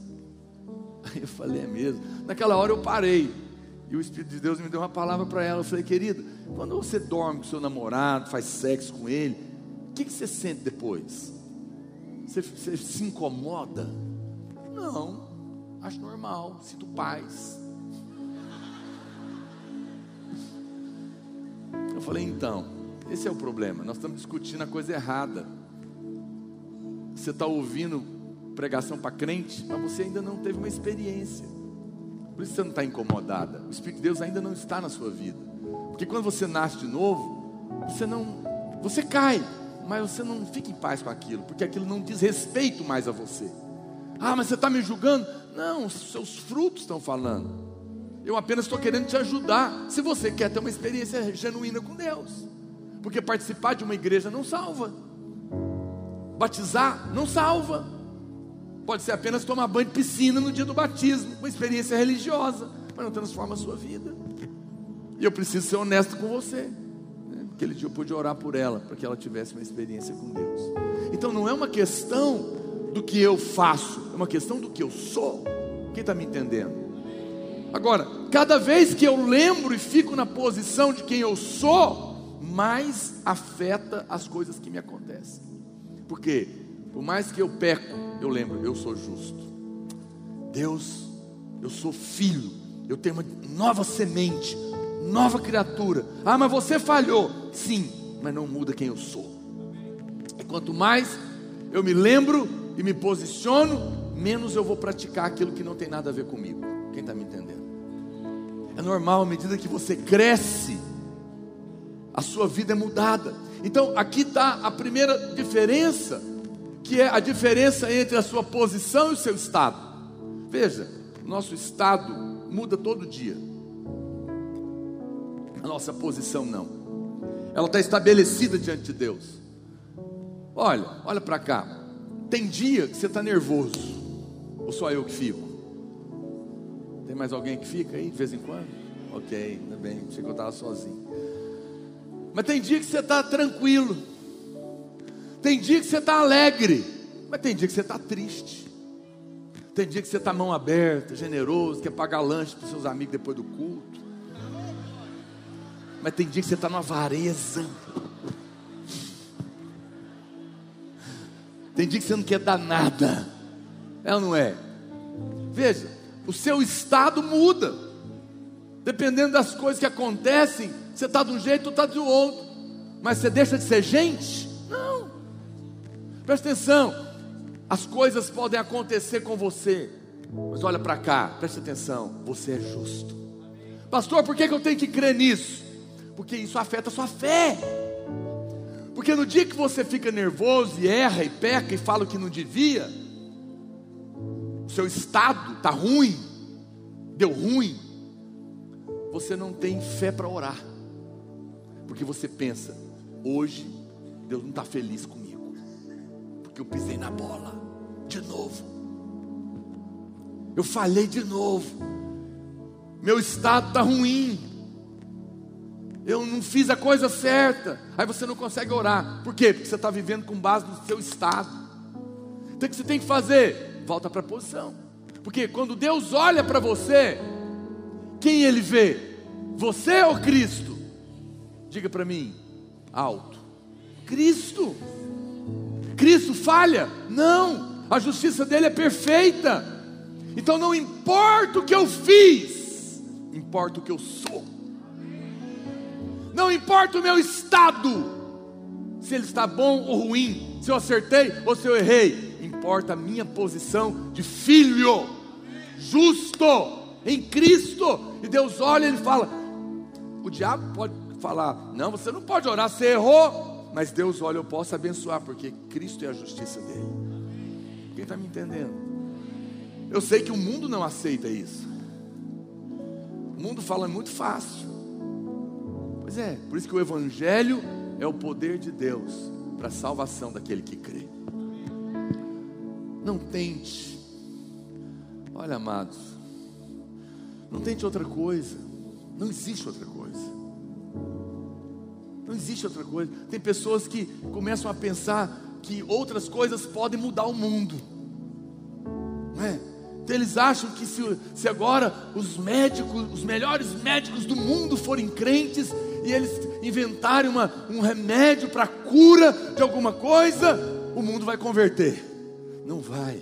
*laughs* Aí eu falei: É mesmo. Naquela hora eu parei. E o Espírito de Deus me deu uma palavra para ela. Eu falei: Querida, quando você dorme com seu namorado, faz sexo com ele, o que, que você sente depois? Você, você se incomoda? Não, acho normal, sinto paz. Eu falei, então, esse é o problema. Nós estamos discutindo a coisa errada. Você está ouvindo pregação para crente, mas você ainda não teve uma experiência. Por isso você não está incomodada. O Espírito de Deus ainda não está na sua vida. Porque quando você nasce de novo, você não. Você cai mas você não fica em paz com aquilo, porque aquilo não diz respeito mais a você. Ah, mas você está me julgando? Não, seus frutos estão falando. Eu apenas estou querendo te ajudar. Se você quer ter uma experiência genuína com Deus, porque participar de uma igreja não salva. Batizar não salva. Pode ser apenas tomar banho de piscina no dia do batismo, uma experiência religiosa, mas não transforma a sua vida. E eu preciso ser honesto com você. Né? Aquele dia eu pude orar por ela, para que ela tivesse uma experiência com Deus. Então não é uma questão do que eu faço, é uma questão do que eu sou. Quem está me entendendo? Agora, cada vez que eu lembro e fico na posição de quem eu sou, mais afeta as coisas que me acontecem. Porque, por mais que eu peco, eu lembro, eu sou justo. Deus, eu sou filho, eu tenho uma nova semente, nova criatura. Ah, mas você falhou. Sim, mas não muda quem eu sou. E quanto mais eu me lembro e me posiciono, menos eu vou praticar aquilo que não tem nada a ver comigo. Quem está me entendendo? É normal, à medida que você cresce, a sua vida é mudada. Então, aqui está a primeira diferença, que é a diferença entre a sua posição e o seu estado. Veja, nosso estado muda todo dia, a nossa posição não, ela está estabelecida diante de Deus. Olha, olha para cá. Tem dia que você está nervoso, ou só eu que fico? Tem mais alguém que fica aí de vez em quando? Ok, ainda bem, achei que eu estava sozinho. Mas tem dia que você está tranquilo, tem dia que você está alegre, mas tem dia que você está triste. Tem dia que você está mão aberta, generoso, quer pagar lanche para seus amigos depois do culto. Mas tem dia que você está numa avareza. Tem dia que você não quer dar nada. É ou não é? Veja, o seu estado muda. Dependendo das coisas que acontecem, você está de um jeito ou está do outro. Mas você deixa de ser gente? Presta atenção. As coisas podem acontecer com você. Mas olha para cá, presta atenção. Você é justo. Pastor, por que, que eu tenho que crer nisso? Porque isso afeta a sua fé. Porque no dia que você fica nervoso e erra e peca e fala o que não devia, seu estado está ruim, deu ruim, você não tem fé para orar, porque você pensa, hoje Deus não está feliz porque eu pisei na bola de novo, eu falhei de novo, meu estado está ruim, eu não fiz a coisa certa. Aí você não consegue orar. Por quê? Porque você está vivendo com base no seu estado. Então o que você tem que fazer? Volta para a posição. Porque quando Deus olha para você, quem ele vê? Você ou Cristo? Diga para mim, alto. Cristo. Cristo falha? Não. A justiça dele é perfeita. Então não importa o que eu fiz, importa o que eu sou. Não importa o meu estado, se ele está bom ou ruim, se eu acertei ou se eu errei, importa a minha posição de filho, justo, em Cristo. E Deus olha e ele fala: o diabo pode falar, não, você não pode orar, você errou. Mas Deus olha, eu posso abençoar, porque Cristo é a justiça dele. Quem está me entendendo? Eu sei que o mundo não aceita isso. O mundo fala muito fácil. Pois é, por isso que o Evangelho é o poder de Deus para a salvação daquele que crê. Não tente, olha amados, não tente outra coisa, não existe outra coisa. Não existe outra coisa. Tem pessoas que começam a pensar que outras coisas podem mudar o mundo. Não é? Então eles acham que se, se agora os médicos, os melhores médicos do mundo forem crentes, e eles inventarem uma, um remédio para cura de alguma coisa, o mundo vai converter. Não vai.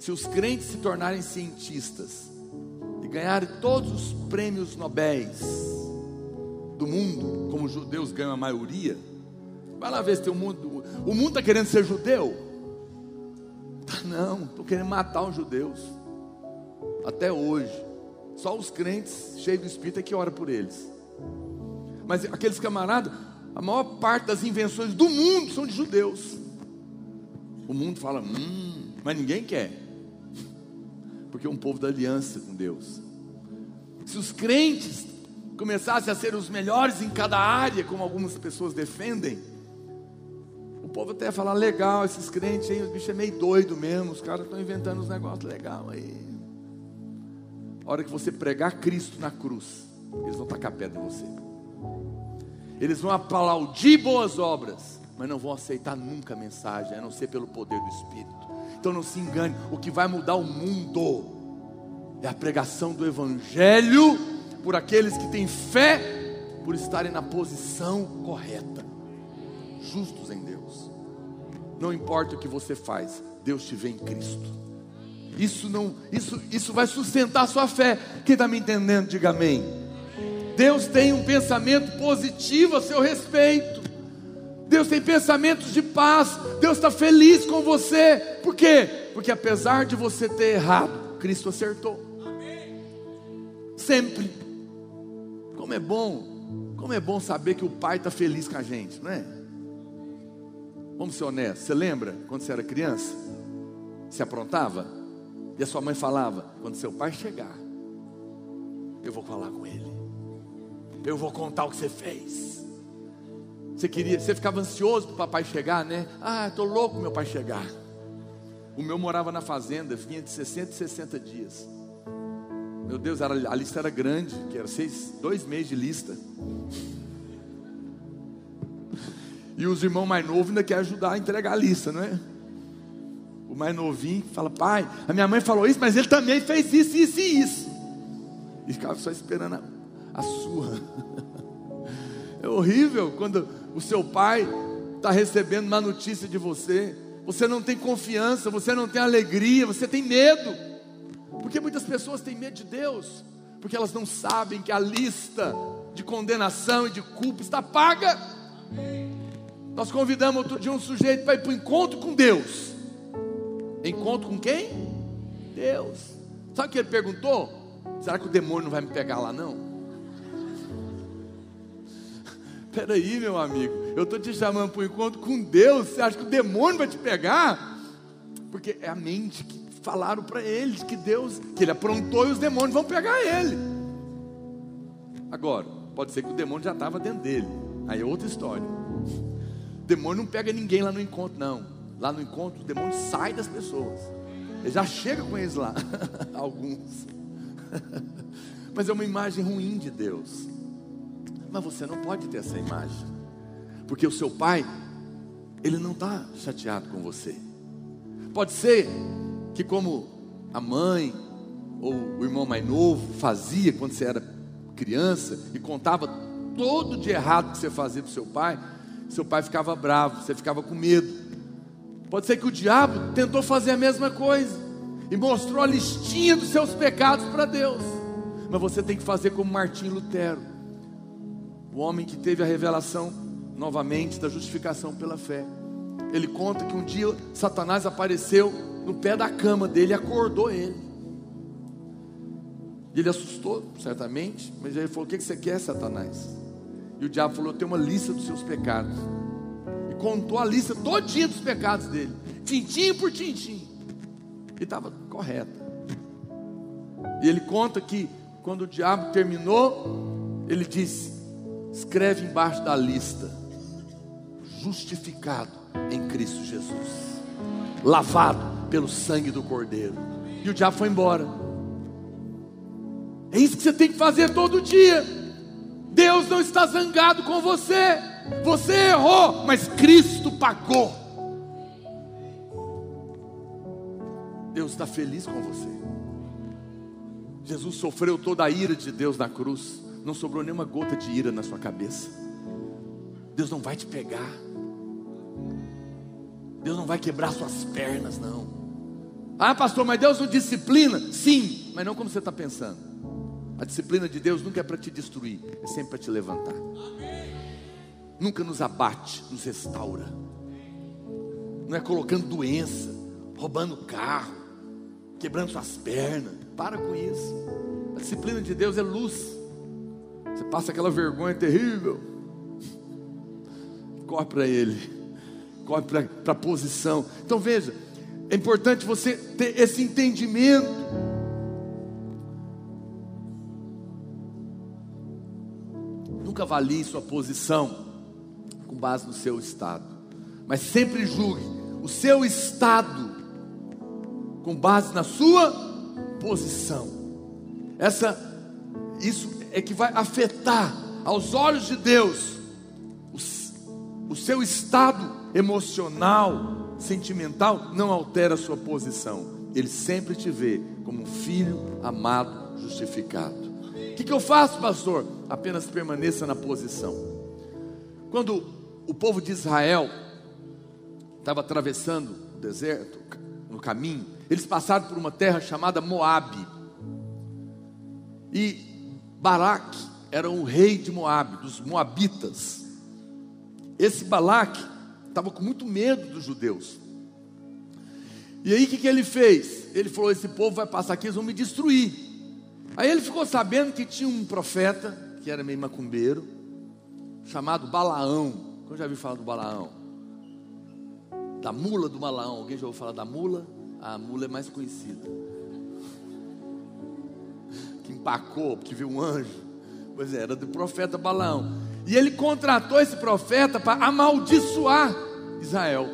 Se os crentes se tornarem cientistas e ganharem todos os prêmios nobéis do mundo, como os judeus ganham a maioria, vai lá ver se tem o mundo. O mundo está querendo ser judeu? Tá, não, estou querendo matar os judeus. Até hoje. Só os crentes cheios do Espírito é que ora por eles. Mas aqueles camaradas, a maior parte das invenções do mundo são de judeus. O mundo fala, hum, mas ninguém quer. Porque é um povo da aliança com Deus. Se os crentes começassem a ser os melhores em cada área, como algumas pessoas defendem, povo até fala, legal, esses crentes aí, os bichos é meio doido mesmo, os caras estão inventando uns negócios legais aí. A hora que você pregar Cristo na cruz, eles vão tacar pedra em você. Eles vão aplaudir boas obras, mas não vão aceitar nunca a mensagem, a não ser pelo poder do Espírito. Então não se engane, o que vai mudar o mundo é a pregação do Evangelho por aqueles que têm fé, por estarem na posição correta, justos em Deus. Não importa o que você faz, Deus te vê em Cristo. Isso não, isso, isso vai sustentar a sua fé. Quem está me entendendo, diga amém. Deus tem um pensamento positivo a seu respeito. Deus tem pensamentos de paz, Deus está feliz com você, por quê? Porque apesar de você ter errado, Cristo acertou, sempre. Como é bom, como é bom saber que o Pai está feliz com a gente, não é? Vamos ser honestos, você lembra quando você era criança? Se aprontava? E a sua mãe falava: quando seu pai chegar, eu vou falar com ele, eu vou contar o que você fez. Você queria, você ficava ansioso para o papai chegar, né? Ah, estou louco meu pai chegar. O meu morava na fazenda, vinha de 60 e 60 dias. Meu Deus, era, a lista era grande, que era seis, dois meses de lista. E os irmãos mais novos ainda querem ajudar a entregar a lista, não é? O mais novinho fala, pai, a minha mãe falou isso, mas ele também fez isso, isso e isso. E ficava só esperando a, a surra. *laughs* É horrível quando o seu pai está recebendo uma notícia de você, você não tem confiança, você não tem alegria, você tem medo, porque muitas pessoas têm medo de Deus, porque elas não sabem que a lista de condenação e de culpa está paga. Nós convidamos outro dia um sujeito para ir para o encontro com Deus. Encontro com quem? Deus. Sabe o que ele perguntou? Será que o demônio não vai me pegar lá não? *laughs* Peraí, meu amigo, eu estou te chamando para o encontro com Deus. Você acha que o demônio vai te pegar? Porque é a mente que falaram para eles que Deus, que ele aprontou e os demônios vão pegar ele. Agora, pode ser que o demônio já estava dentro dele. Aí é outra história. O demônio não pega ninguém lá no encontro, não. Lá no encontro, o demônio sai das pessoas. Ele já chega com eles lá. *laughs* Alguns. *laughs* Mas é uma imagem ruim de Deus. Mas você não pode ter essa imagem, porque o seu pai, ele não está chateado com você. Pode ser que, como a mãe ou o irmão mais novo fazia quando você era criança e contava todo de errado que você fazia para seu pai, seu pai ficava bravo, você ficava com medo. Pode ser que o diabo tentou fazer a mesma coisa e mostrou a listinha dos seus pecados para Deus, mas você tem que fazer como Martim Lutero o homem que teve a revelação novamente da justificação pela fé. Ele conta que um dia Satanás apareceu no pé da cama dele e acordou ele. Ele assustou, certamente, mas ele falou: O que você quer, Satanás? E o diabo falou: Eu tenho uma lista dos seus pecados. E contou a lista todinha dos pecados dele, tintim por tintim. E estava correta. E ele conta que quando o diabo terminou, ele disse: Escreve embaixo da lista: justificado em Cristo Jesus, lavado pelo sangue do Cordeiro. E o diabo foi embora. É isso que você tem que fazer todo dia. Deus não está zangado com você. Você errou, mas Cristo pagou. Deus está feliz com você. Jesus sofreu toda a ira de Deus na cruz não sobrou nenhuma gota de ira na sua cabeça. Deus não vai te pegar. Deus não vai quebrar suas pernas, não. Ah, pastor, mas Deus não disciplina? Sim, mas não como você está pensando. A disciplina de Deus nunca é para te destruir, é sempre para te levantar. Nunca nos abate, nos restaura. Não é colocando doença, roubando carro, quebrando suas pernas. Para com isso. A disciplina de Deus é luz. Você passa aquela vergonha terrível. Corre para Ele, corre para a posição. Então veja, é importante você ter esse entendimento. Nunca avalie sua posição com base no seu estado. Mas sempre julgue o seu estado com base na sua posição. Essa isso é que vai afetar aos olhos de Deus o, o seu estado emocional, sentimental não altera a sua posição. Ele sempre te vê como um filho amado, justificado. O que, que eu faço, pastor? Apenas permaneça na posição. Quando o povo de Israel estava atravessando o deserto, no caminho, eles passaram por uma terra chamada Moabe. E Baraque era o rei de Moabe, dos moabitas. Esse Balaque estava com muito medo dos judeus. E aí o que, que ele fez? Ele falou: esse povo vai passar aqui, eles vão me destruir. Aí ele ficou sabendo que tinha um profeta, que era meio macumbeiro, chamado Balaão. Quem já ouviu falar do Balaão? Da mula do Balaão. Alguém já ouviu falar da mula? A mula é mais conhecida. Que empacou, porque viu um anjo. Pois é, era do profeta Balaão. E ele contratou esse profeta para amaldiçoar Israel.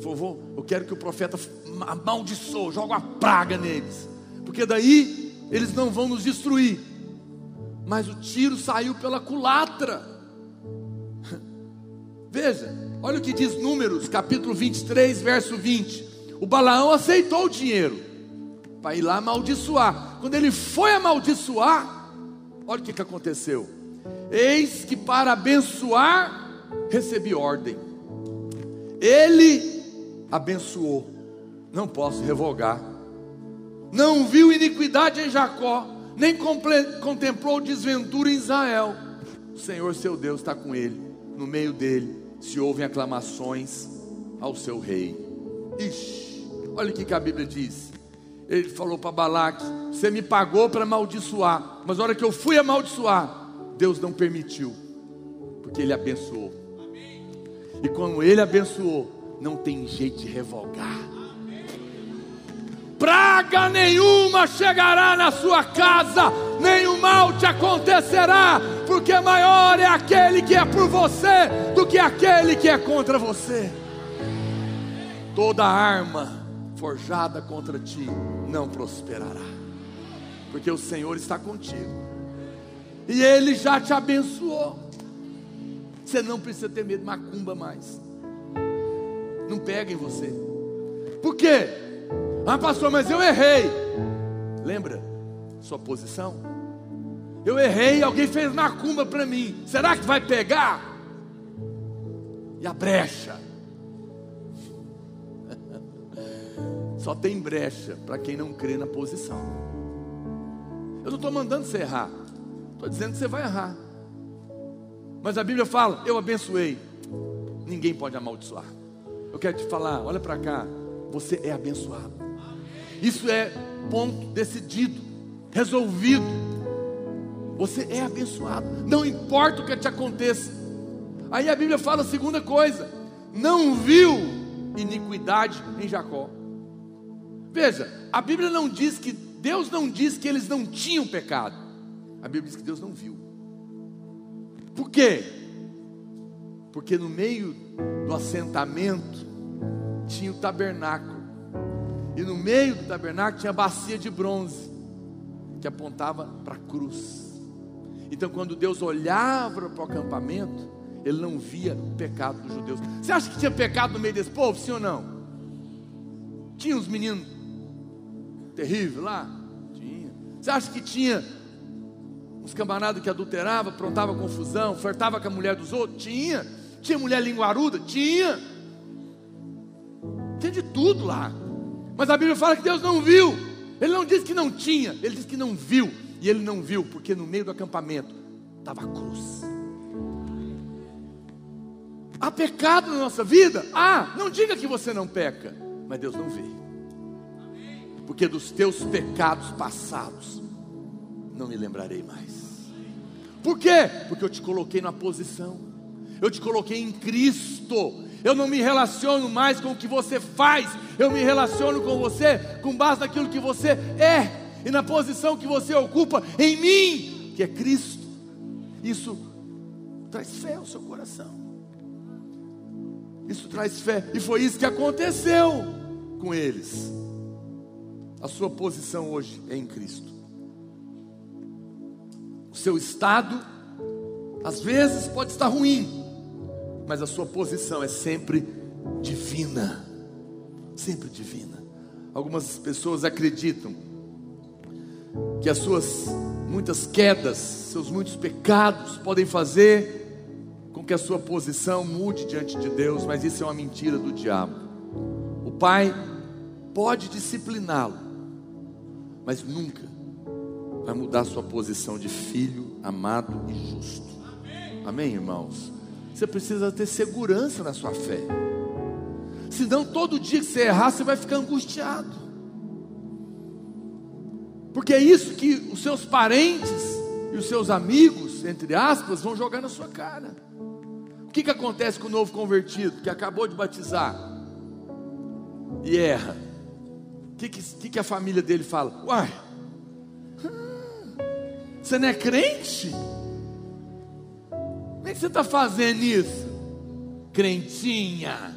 Falou, eu quero que o profeta amaldiçoe, jogue uma praga neles. Porque daí eles não vão nos destruir. Mas o tiro saiu pela culatra. *laughs* Veja, olha o que diz Números, capítulo 23, verso 20. O Balaão aceitou o dinheiro para ir lá amaldiçoar. Quando ele foi amaldiçoar, olha o que, que aconteceu. Eis que para abençoar recebi ordem. Ele abençoou. Não posso revogar. Não viu iniquidade em Jacó, nem contemplou desventura em Israel. O Senhor seu Deus está com ele. No meio dele se ouvem aclamações ao seu rei. Ixi, olha o que a Bíblia diz. Ele falou para Balaque: Você me pagou para amaldiçoar, mas na hora que eu fui amaldiçoar, Deus não permitiu, porque Ele abençoou. E quando Ele abençoou, não tem jeito de revogar. Praga nenhuma chegará na sua casa, nenhum mal te acontecerá, porque maior é aquele que é por você do que aquele que é contra você. Toda arma forjada contra ti não prosperará, porque o Senhor está contigo e Ele já te abençoou. Você não precisa ter medo de macumba mais. Não pega em você. Por quê? Ah, pastor, mas eu errei. Lembra sua posição? Eu errei, alguém fez macumba para mim. Será que vai pegar? E a brecha? *laughs* Só tem brecha para quem não crê na posição. Eu não estou mandando você errar. Estou dizendo que você vai errar. Mas a Bíblia fala: Eu abençoei. Ninguém pode amaldiçoar. Eu quero te falar: olha para cá. Você é abençoado. Isso é ponto decidido, resolvido. Você é abençoado. Não importa o que te aconteça. Aí a Bíblia fala a segunda coisa: não viu iniquidade em Jacó. Veja, a Bíblia não diz que Deus não diz que eles não tinham pecado. A Bíblia diz que Deus não viu. Por quê? Porque no meio do assentamento tinha o tabernáculo. E no meio do tabernáculo tinha a bacia de bronze que apontava para a cruz. Então, quando Deus olhava para o acampamento, ele não via o pecado dos judeus. Você acha que tinha pecado no meio desse povo, sim ou não? Tinha uns meninos terríveis lá? Tinha. Você acha que tinha os camaradas que adulteravam, aprontava confusão, flertava com a mulher dos outros? Tinha. Tinha mulher linguaruda? Tinha. Tinha de tudo lá. Mas a Bíblia fala que Deus não viu. Ele não disse que não tinha, ele disse que não viu. E ele não viu, porque no meio do acampamento estava a cruz. Há pecado na nossa vida? Ah, não diga que você não peca, mas Deus não vê. Porque dos teus pecados passados, não me lembrarei mais. Por quê? Porque eu te coloquei na posição, eu te coloquei em Cristo. Eu não me relaciono mais com o que você faz, eu me relaciono com você com base naquilo que você é e na posição que você ocupa em mim, que é Cristo. Isso traz fé ao seu coração. Isso traz fé. E foi isso que aconteceu com eles. A sua posição hoje é em Cristo. Seu estado, às vezes, pode estar ruim, mas a sua posição é sempre divina. Sempre divina. Algumas pessoas acreditam que as suas muitas quedas, seus muitos pecados podem fazer com que a sua posição mude diante de Deus, mas isso é uma mentira do diabo. O pai pode discipliná-lo, mas nunca vai mudar sua posição de filho amado e justo. Amém, irmãos? Você precisa ter segurança na sua fé. Senão, todo dia que você errar, você vai ficar angustiado. Porque é isso que os seus parentes e os seus amigos, entre aspas, vão jogar na sua cara. O que, que acontece com o novo convertido que acabou de batizar e erra? O que, que, que a família dele fala? Uai, você não é crente? Como é que você está fazendo isso? Crentinha.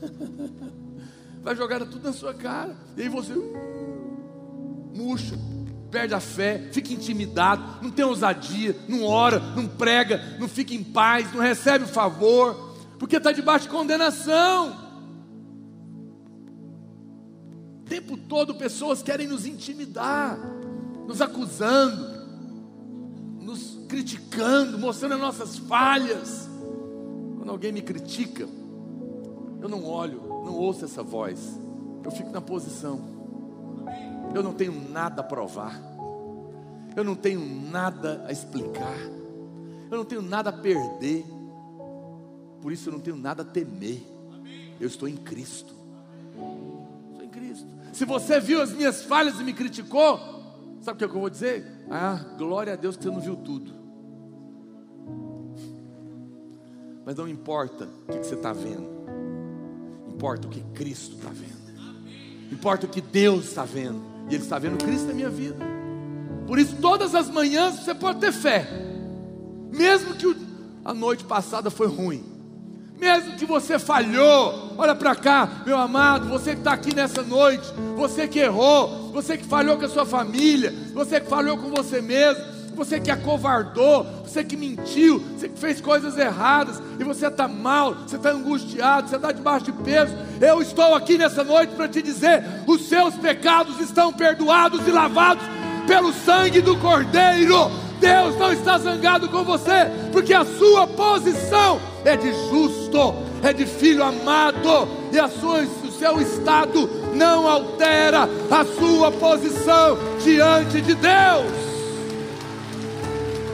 *laughs* Vai jogar tudo na sua cara. E aí você. Uh, murcha, perde a fé, fica intimidado, não tem ousadia, não ora, não prega, não fica em paz, não recebe o favor, porque está debaixo de condenação. O tempo todo pessoas querem nos intimidar, nos acusando, nos criticando, mostrando as nossas falhas. Quando alguém me critica, eu não olho, não ouço essa voz, eu fico na posição. Eu não tenho nada a provar. Eu não tenho nada a explicar. Eu não tenho nada a perder. Por isso eu não tenho nada a temer. Eu estou em Cristo. Estou em Cristo. Se você viu as minhas falhas e me criticou, sabe o que, é que eu vou dizer? Ah, glória a Deus que você não viu tudo. Mas não importa o que você está vendo, importa o que Cristo está vendo, importa o que Deus está vendo. E Ele está vendo Cristo na minha vida. Por isso, todas as manhãs você pode ter fé, mesmo que a noite passada foi ruim, mesmo que você falhou. Olha para cá, meu amado, você que está aqui nessa noite, você que errou, você que falhou com a sua família, você que falhou com você mesmo, você que acovardou, você que mentiu, você que fez coisas erradas, e você está mal, você está angustiado, você está debaixo de peso. Eu estou aqui nessa noite para te dizer: os seus pecados estão perdoados e lavados pelo sangue do Cordeiro. Deus não está zangado com você, porque a sua posição é de justo, é de filho amado, e a sua, o seu estado não altera a sua posição diante de Deus.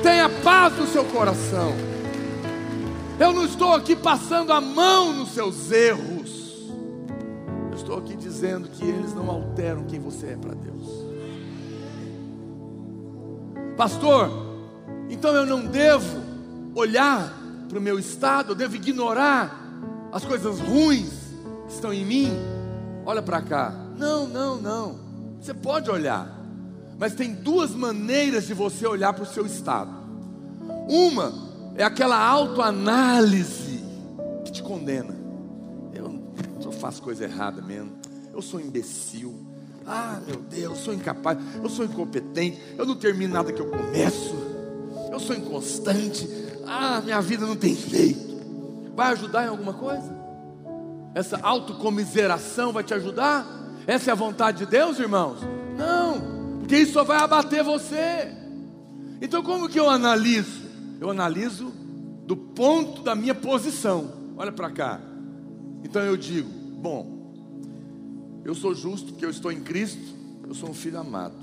Tenha paz no seu coração. Eu não estou aqui passando a mão nos seus erros. Eu estou aqui dizendo que eles não alteram quem você é para Deus. Pastor, então eu não devo olhar para o meu estado, eu devo ignorar as coisas ruins que estão em mim. Olha para cá. Não, não, não. Você pode olhar. Mas tem duas maneiras de você olhar para o seu estado. Uma é aquela autoanálise que te condena. Eu só faço coisa errada mesmo. Eu sou imbecil. Ah, meu Deus, eu sou incapaz. Eu sou incompetente. Eu não termino nada que eu começo. Eu sou inconstante. Ah, minha vida não tem jeito. Vai ajudar em alguma coisa? Essa autocomiseração vai te ajudar? Essa é a vontade de Deus, irmãos? Não porque isso só vai abater você. Então, como que eu analiso? Eu analiso do ponto da minha posição. Olha para cá. Então eu digo: bom, eu sou justo porque eu estou em Cristo, eu sou um filho amado.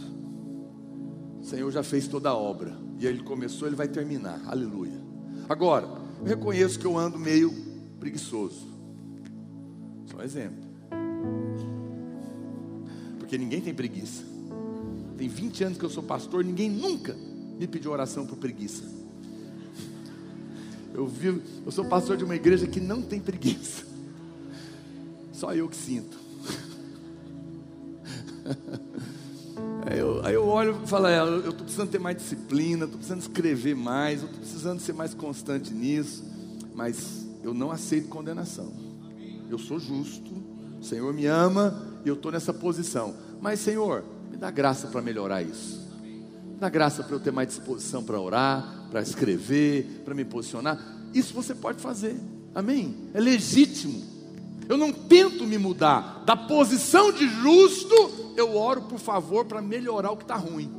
O Senhor já fez toda a obra. E ele começou, ele vai terminar. Aleluia. Agora, eu reconheço que eu ando meio preguiçoso. Só um exemplo. Porque ninguém tem preguiça. Tem 20 anos que eu sou pastor, ninguém nunca me pediu oração por preguiça. Eu vi, eu sou pastor de uma igreja que não tem preguiça. Só eu que sinto. *laughs* Aí eu, aí eu olho e falo, é, eu estou precisando ter mais disciplina, estou precisando escrever mais, estou precisando ser mais constante nisso. Mas eu não aceito condenação. Eu sou justo, o Senhor me ama e eu estou nessa posição. Mas, Senhor, me dá graça para melhorar isso. Me dá graça para eu ter mais disposição para orar, para escrever, para me posicionar. Isso você pode fazer. Amém? É legítimo. Eu não tento me mudar da posição de justo, eu oro por favor para melhorar o que está ruim.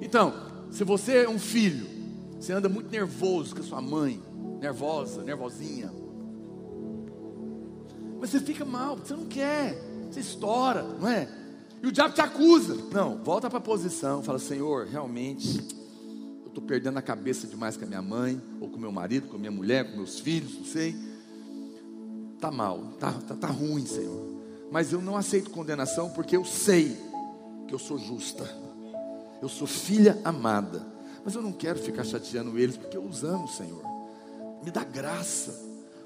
Então, se você é um filho, você anda muito nervoso com a sua mãe, nervosa, nervosinha, mas você fica mal, você não quer, você estoura, não é? E o diabo te acusa. Não, volta para a posição, fala: Senhor, realmente, eu estou perdendo a cabeça demais com a minha mãe, ou com meu marido, com minha mulher, com meus filhos, não sei. Tá mal, tá, tá, tá ruim, Senhor. Mas eu não aceito condenação porque eu sei que eu sou justa. Eu sou filha amada. Mas eu não quero ficar chateando eles porque eu os amo, Senhor. Me dá graça.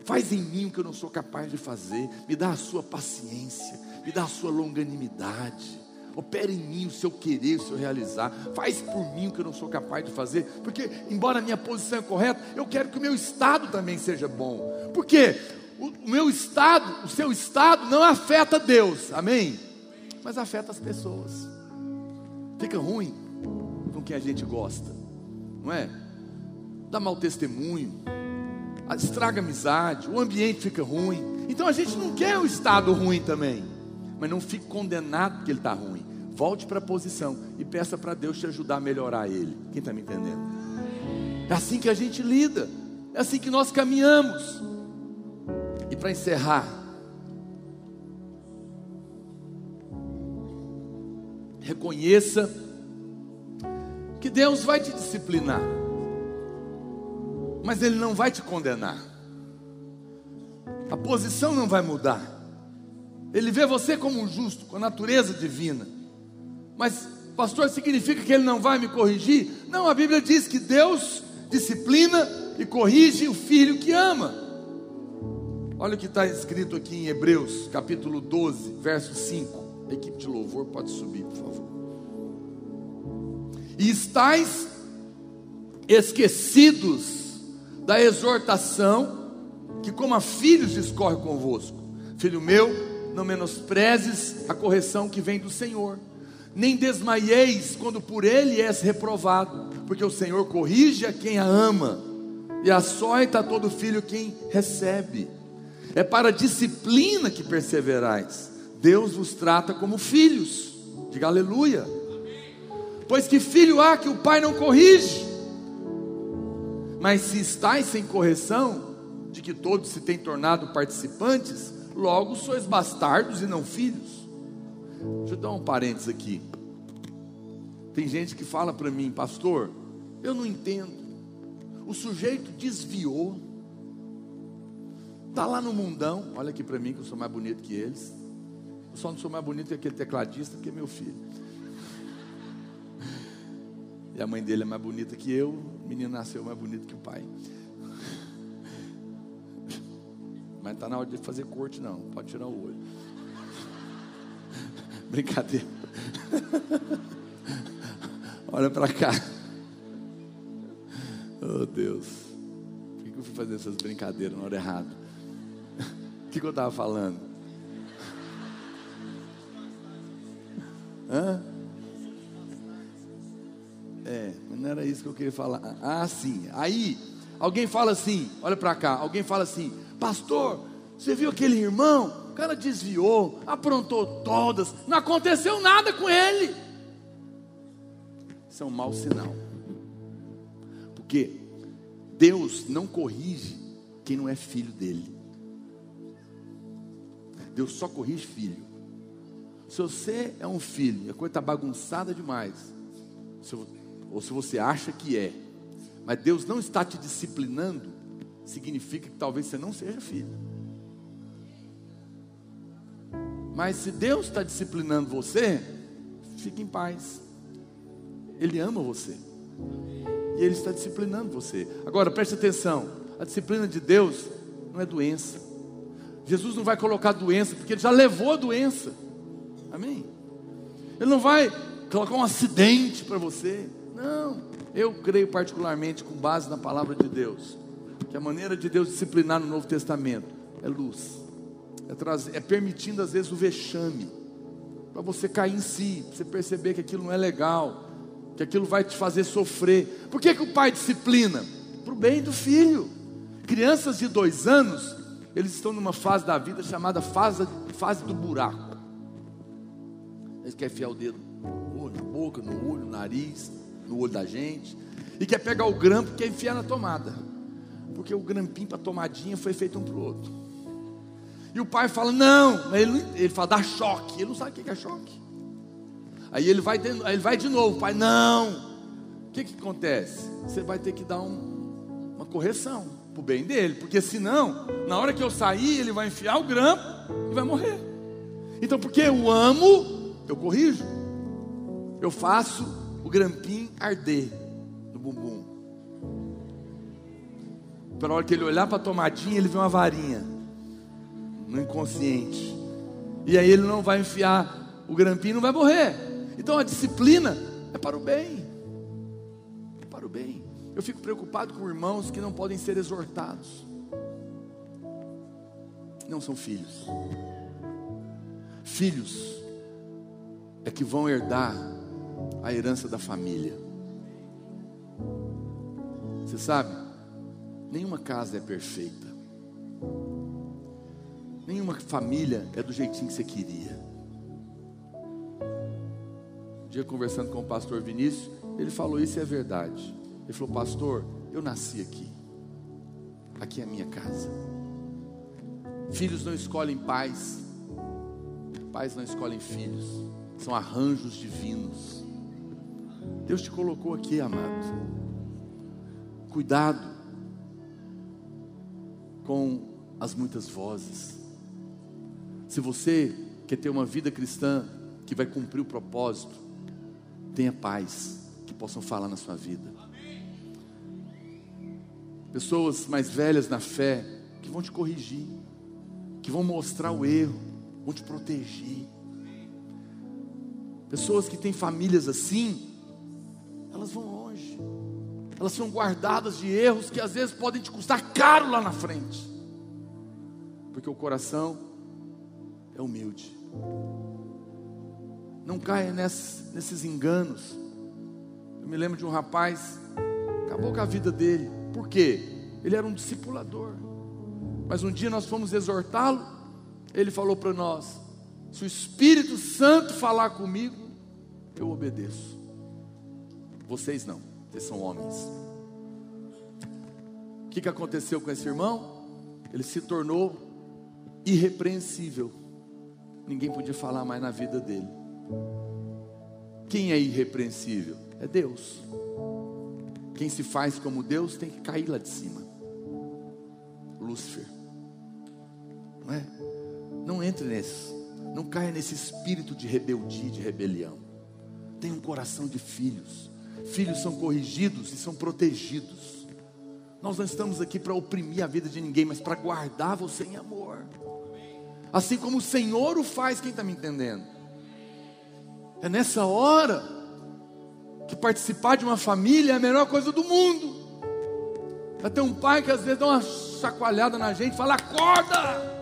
Faz em mim o que eu não sou capaz de fazer. Me dá a sua paciência. Me dá a sua longanimidade. Opera em mim o seu querer, o seu realizar. Faz por mim o que eu não sou capaz de fazer. Porque, embora a minha posição é correta, eu quero que o meu estado também seja bom. Porque o, o meu estado, o seu estado, não afeta Deus. Amém? Mas afeta as pessoas. Fica ruim com quem a gente gosta. Não é? Dá mau testemunho estraga amizade, o ambiente fica ruim. Então a gente não quer o estado ruim também, mas não fique condenado porque ele está ruim. Volte para a posição e peça para Deus te ajudar a melhorar ele. Quem está me entendendo? É assim que a gente lida, é assim que nós caminhamos. E para encerrar, reconheça que Deus vai te disciplinar mas Ele não vai te condenar. A posição não vai mudar. Ele vê você como um justo, com a natureza divina. Mas, pastor, significa que Ele não vai me corrigir? Não, a Bíblia diz que Deus disciplina e corrige o filho que ama. Olha o que está escrito aqui em Hebreus, capítulo 12, verso 5. A equipe de louvor pode subir, por favor. E estáis esquecidos da exortação que, como a filhos, discorre convosco. Filho meu, não menosprezes a correção que vem do Senhor, nem desmaieis quando por ele és reprovado, porque o Senhor corrige a quem a ama, e açoita todo filho quem recebe. É para a disciplina que perseverais. Deus vos trata como filhos. Diga aleluia. Pois que filho há que o pai não corrige? Mas se estáis sem correção, de que todos se têm tornado participantes, logo sois bastardos e não filhos. Deixa eu dar um parênteses aqui. Tem gente que fala para mim, pastor, eu não entendo. O sujeito desviou, está lá no mundão. Olha aqui para mim que eu sou mais bonito que eles. Eu só não sou mais bonito que aquele tecladista que é meu filho. E a mãe dele é mais bonita que eu, o menino nasceu mais bonito que o pai. Mas está na hora de fazer corte, não. Pode tirar o olho. Brincadeira. Olha para cá. Oh Deus. Por que eu fui fazer essas brincadeiras na hora errada? Que eu estava falando? *laughs* Hã? É, mas não era isso que eu queria falar. Ah, sim. Aí, alguém fala assim: olha para cá. Alguém fala assim: Pastor, você viu aquele irmão? O cara desviou, aprontou todas, não aconteceu nada com ele. Isso é um mau sinal. Porque Deus não corrige quem não é filho dele. Deus só corrige filho. Se você é um filho a coisa está bagunçada demais, se ou se você acha que é, mas Deus não está te disciplinando, significa que talvez você não seja filho. Mas se Deus está disciplinando você, fique em paz. Ele ama você. E Ele está disciplinando você. Agora preste atenção: a disciplina de Deus não é doença. Jesus não vai colocar doença, porque Ele já levou a doença. Amém? Ele não vai colocar um acidente para você. Não, eu creio particularmente com base na palavra de Deus, que a maneira de Deus disciplinar no Novo Testamento é luz, é, trazer, é permitindo às vezes o vexame, para você cair em si, para você perceber que aquilo não é legal, que aquilo vai te fazer sofrer. Por que, que o pai disciplina? Para o bem do filho. Crianças de dois anos, eles estão numa fase da vida chamada fase, fase do buraco. Eles querem enfiar o dedo no olho, na boca, no olho, no nariz, no olho da gente. E quer pegar o grampo e quer enfiar na tomada. Porque o grampinho para tomadinha foi feito um para o outro. E o pai fala, não, ele, ele fala, dá choque. Ele não sabe o que é choque. Aí ele vai, aí ele vai de novo, pai, não. O que, que acontece? Você vai ter que dar um, uma correção para o bem dele, porque senão, na hora que eu sair, ele vai enfiar o grampo e vai morrer. Então, porque eu amo, eu corrijo, eu faço o grampinho arder no bumbum. Para hora que ele olhar para a tomadinha, ele vê uma varinha no inconsciente. E aí ele não vai enfiar o grampinho, não vai morrer. Então a disciplina é para o bem. É para o bem. Eu fico preocupado com irmãos que não podem ser exortados. Não são filhos. Filhos é que vão herdar a herança da família. Você sabe, nenhuma casa é perfeita. Nenhuma família é do jeitinho que você queria. Um dia conversando com o pastor Vinícius, ele falou isso é verdade. Ele falou, pastor, eu nasci aqui. Aqui é a minha casa. Filhos não escolhem pais. Pais não escolhem filhos. São arranjos divinos. Deus te colocou aqui, amado. Cuidado com as muitas vozes. Se você quer ter uma vida cristã que vai cumprir o propósito, tenha paz que possam falar na sua vida. Pessoas mais velhas na fé que vão te corrigir, que vão mostrar o erro, vão te proteger. Pessoas que têm famílias assim, elas vão longe. Elas são guardadas de erros que às vezes podem te custar caro lá na frente. Porque o coração é humilde. Não caia nesses, nesses enganos. Eu me lembro de um rapaz, acabou com a vida dele. Por quê? Ele era um discipulador. Mas um dia nós fomos exortá-lo. Ele falou para nós: se o Espírito Santo falar comigo, eu obedeço. Vocês não, vocês são homens. O que, que aconteceu com esse irmão? Ele se tornou irrepreensível. Ninguém podia falar mais na vida dele. Quem é irrepreensível? É Deus. Quem se faz como Deus tem que cair lá de cima. Lúcifer. Não é? Não entre nesse. Não caia nesse espírito de rebeldia, de rebelião. Tenha um coração de filhos. Filhos são corrigidos e são protegidos. Nós não estamos aqui para oprimir a vida de ninguém, mas para guardar você em amor. Assim como o Senhor o faz, quem está me entendendo? É nessa hora que participar de uma família é a melhor coisa do mundo. Vai ter um pai que às vezes dá uma chacoalhada na gente, fala: acorda!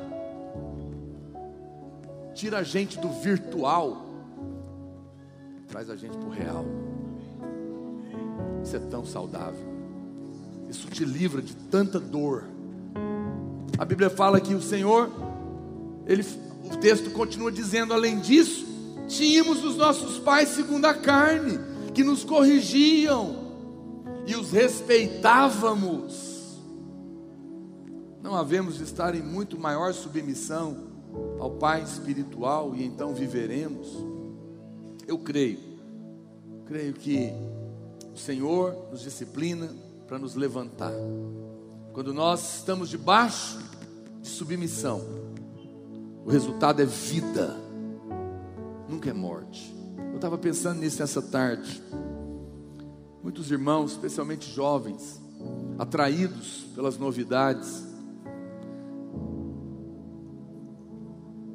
Tira a gente do virtual, traz a gente para o real. Isso é tão saudável. Isso te livra de tanta dor. A Bíblia fala que o Senhor, ele, o texto continua dizendo, além disso, tínhamos os nossos pais segundo a carne, que nos corrigiam e os respeitávamos. Não havemos de estar em muito maior submissão ao Pai espiritual e então viveremos. Eu creio, creio que o Senhor nos disciplina para nos levantar. Quando nós estamos debaixo de submissão, o resultado é vida, nunca é morte. Estava pensando nisso essa tarde. Muitos irmãos, especialmente jovens, atraídos pelas novidades,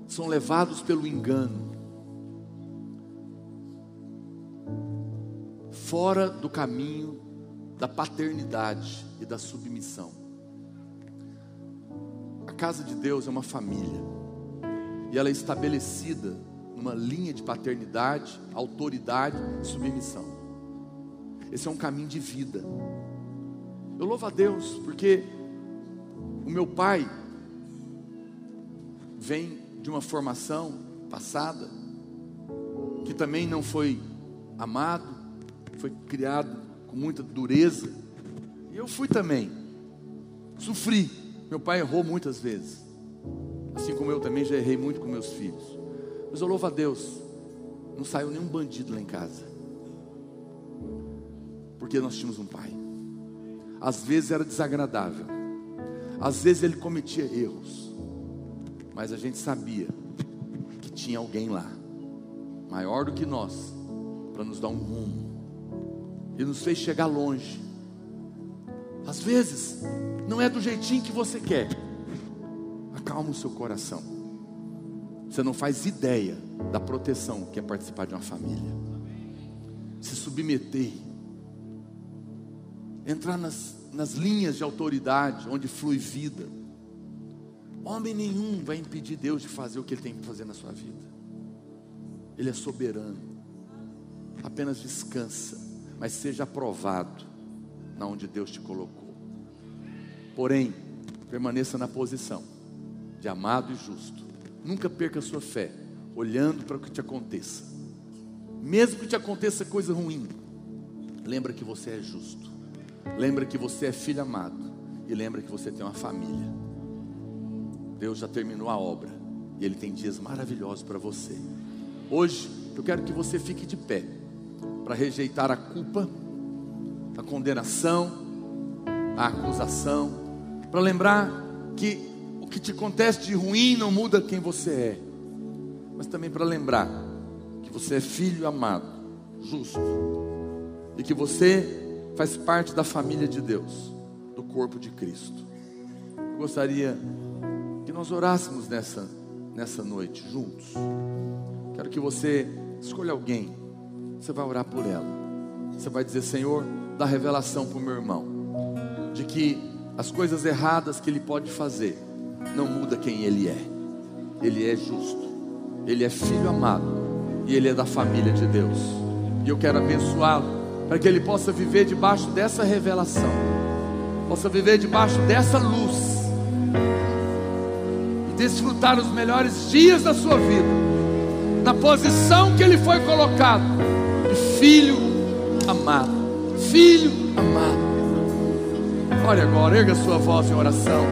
são levados pelo engano. fora do caminho da paternidade e da submissão. casa de Deus é uma família. E ela é estabelecida numa linha de paternidade, autoridade e submissão. Esse é um caminho de vida. Eu louvo a Deus porque o meu pai vem de uma formação passada que também não foi amado, foi criado com muita dureza. E eu fui também. Sofri. Meu pai errou muitas vezes. Assim como eu também já errei muito com meus filhos. Mas eu louvo a Deus. Não saiu nenhum bandido lá em casa. Porque nós tínhamos um pai. Às vezes era desagradável. Às vezes ele cometia erros. Mas a gente sabia que tinha alguém lá, maior do que nós, para nos dar um rumo. E nos fez chegar longe. Às vezes, não é do jeitinho que você quer. Acalma o seu coração. Você não faz ideia da proteção que é participar de uma família. Se submeter. Entrar nas, nas linhas de autoridade onde flui vida. Homem nenhum vai impedir Deus de fazer o que Ele tem que fazer na sua vida. Ele é soberano. Apenas descansa, mas seja aprovado na onde Deus te colocou. Porém, permaneça na posição de amado e justo. Nunca perca a sua fé, olhando para o que te aconteça. Mesmo que te aconteça coisa ruim, lembra que você é justo. Lembra que você é filho amado e lembra que você tem uma família. Deus já terminou a obra e Ele tem dias maravilhosos para você. Hoje eu quero que você fique de pé para rejeitar a culpa, a condenação, a acusação, para lembrar que que te acontece de ruim não muda quem você é, mas também para lembrar que você é filho amado, justo, e que você faz parte da família de Deus, do corpo de Cristo. Eu gostaria que nós orássemos nessa, nessa noite juntos. Quero que você escolha alguém, você vai orar por ela. Você vai dizer: Senhor, dá revelação para o meu irmão, de que as coisas erradas que ele pode fazer não muda quem ele é. Ele é justo, ele é filho amado e ele é da família de Deus. E eu quero abençoá-lo para que ele possa viver debaixo dessa revelação, possa viver debaixo dessa luz desfrutar os melhores dias da sua vida, na posição que ele foi colocado, de filho amado, filho amado. Olha agora, erga sua voz em oração.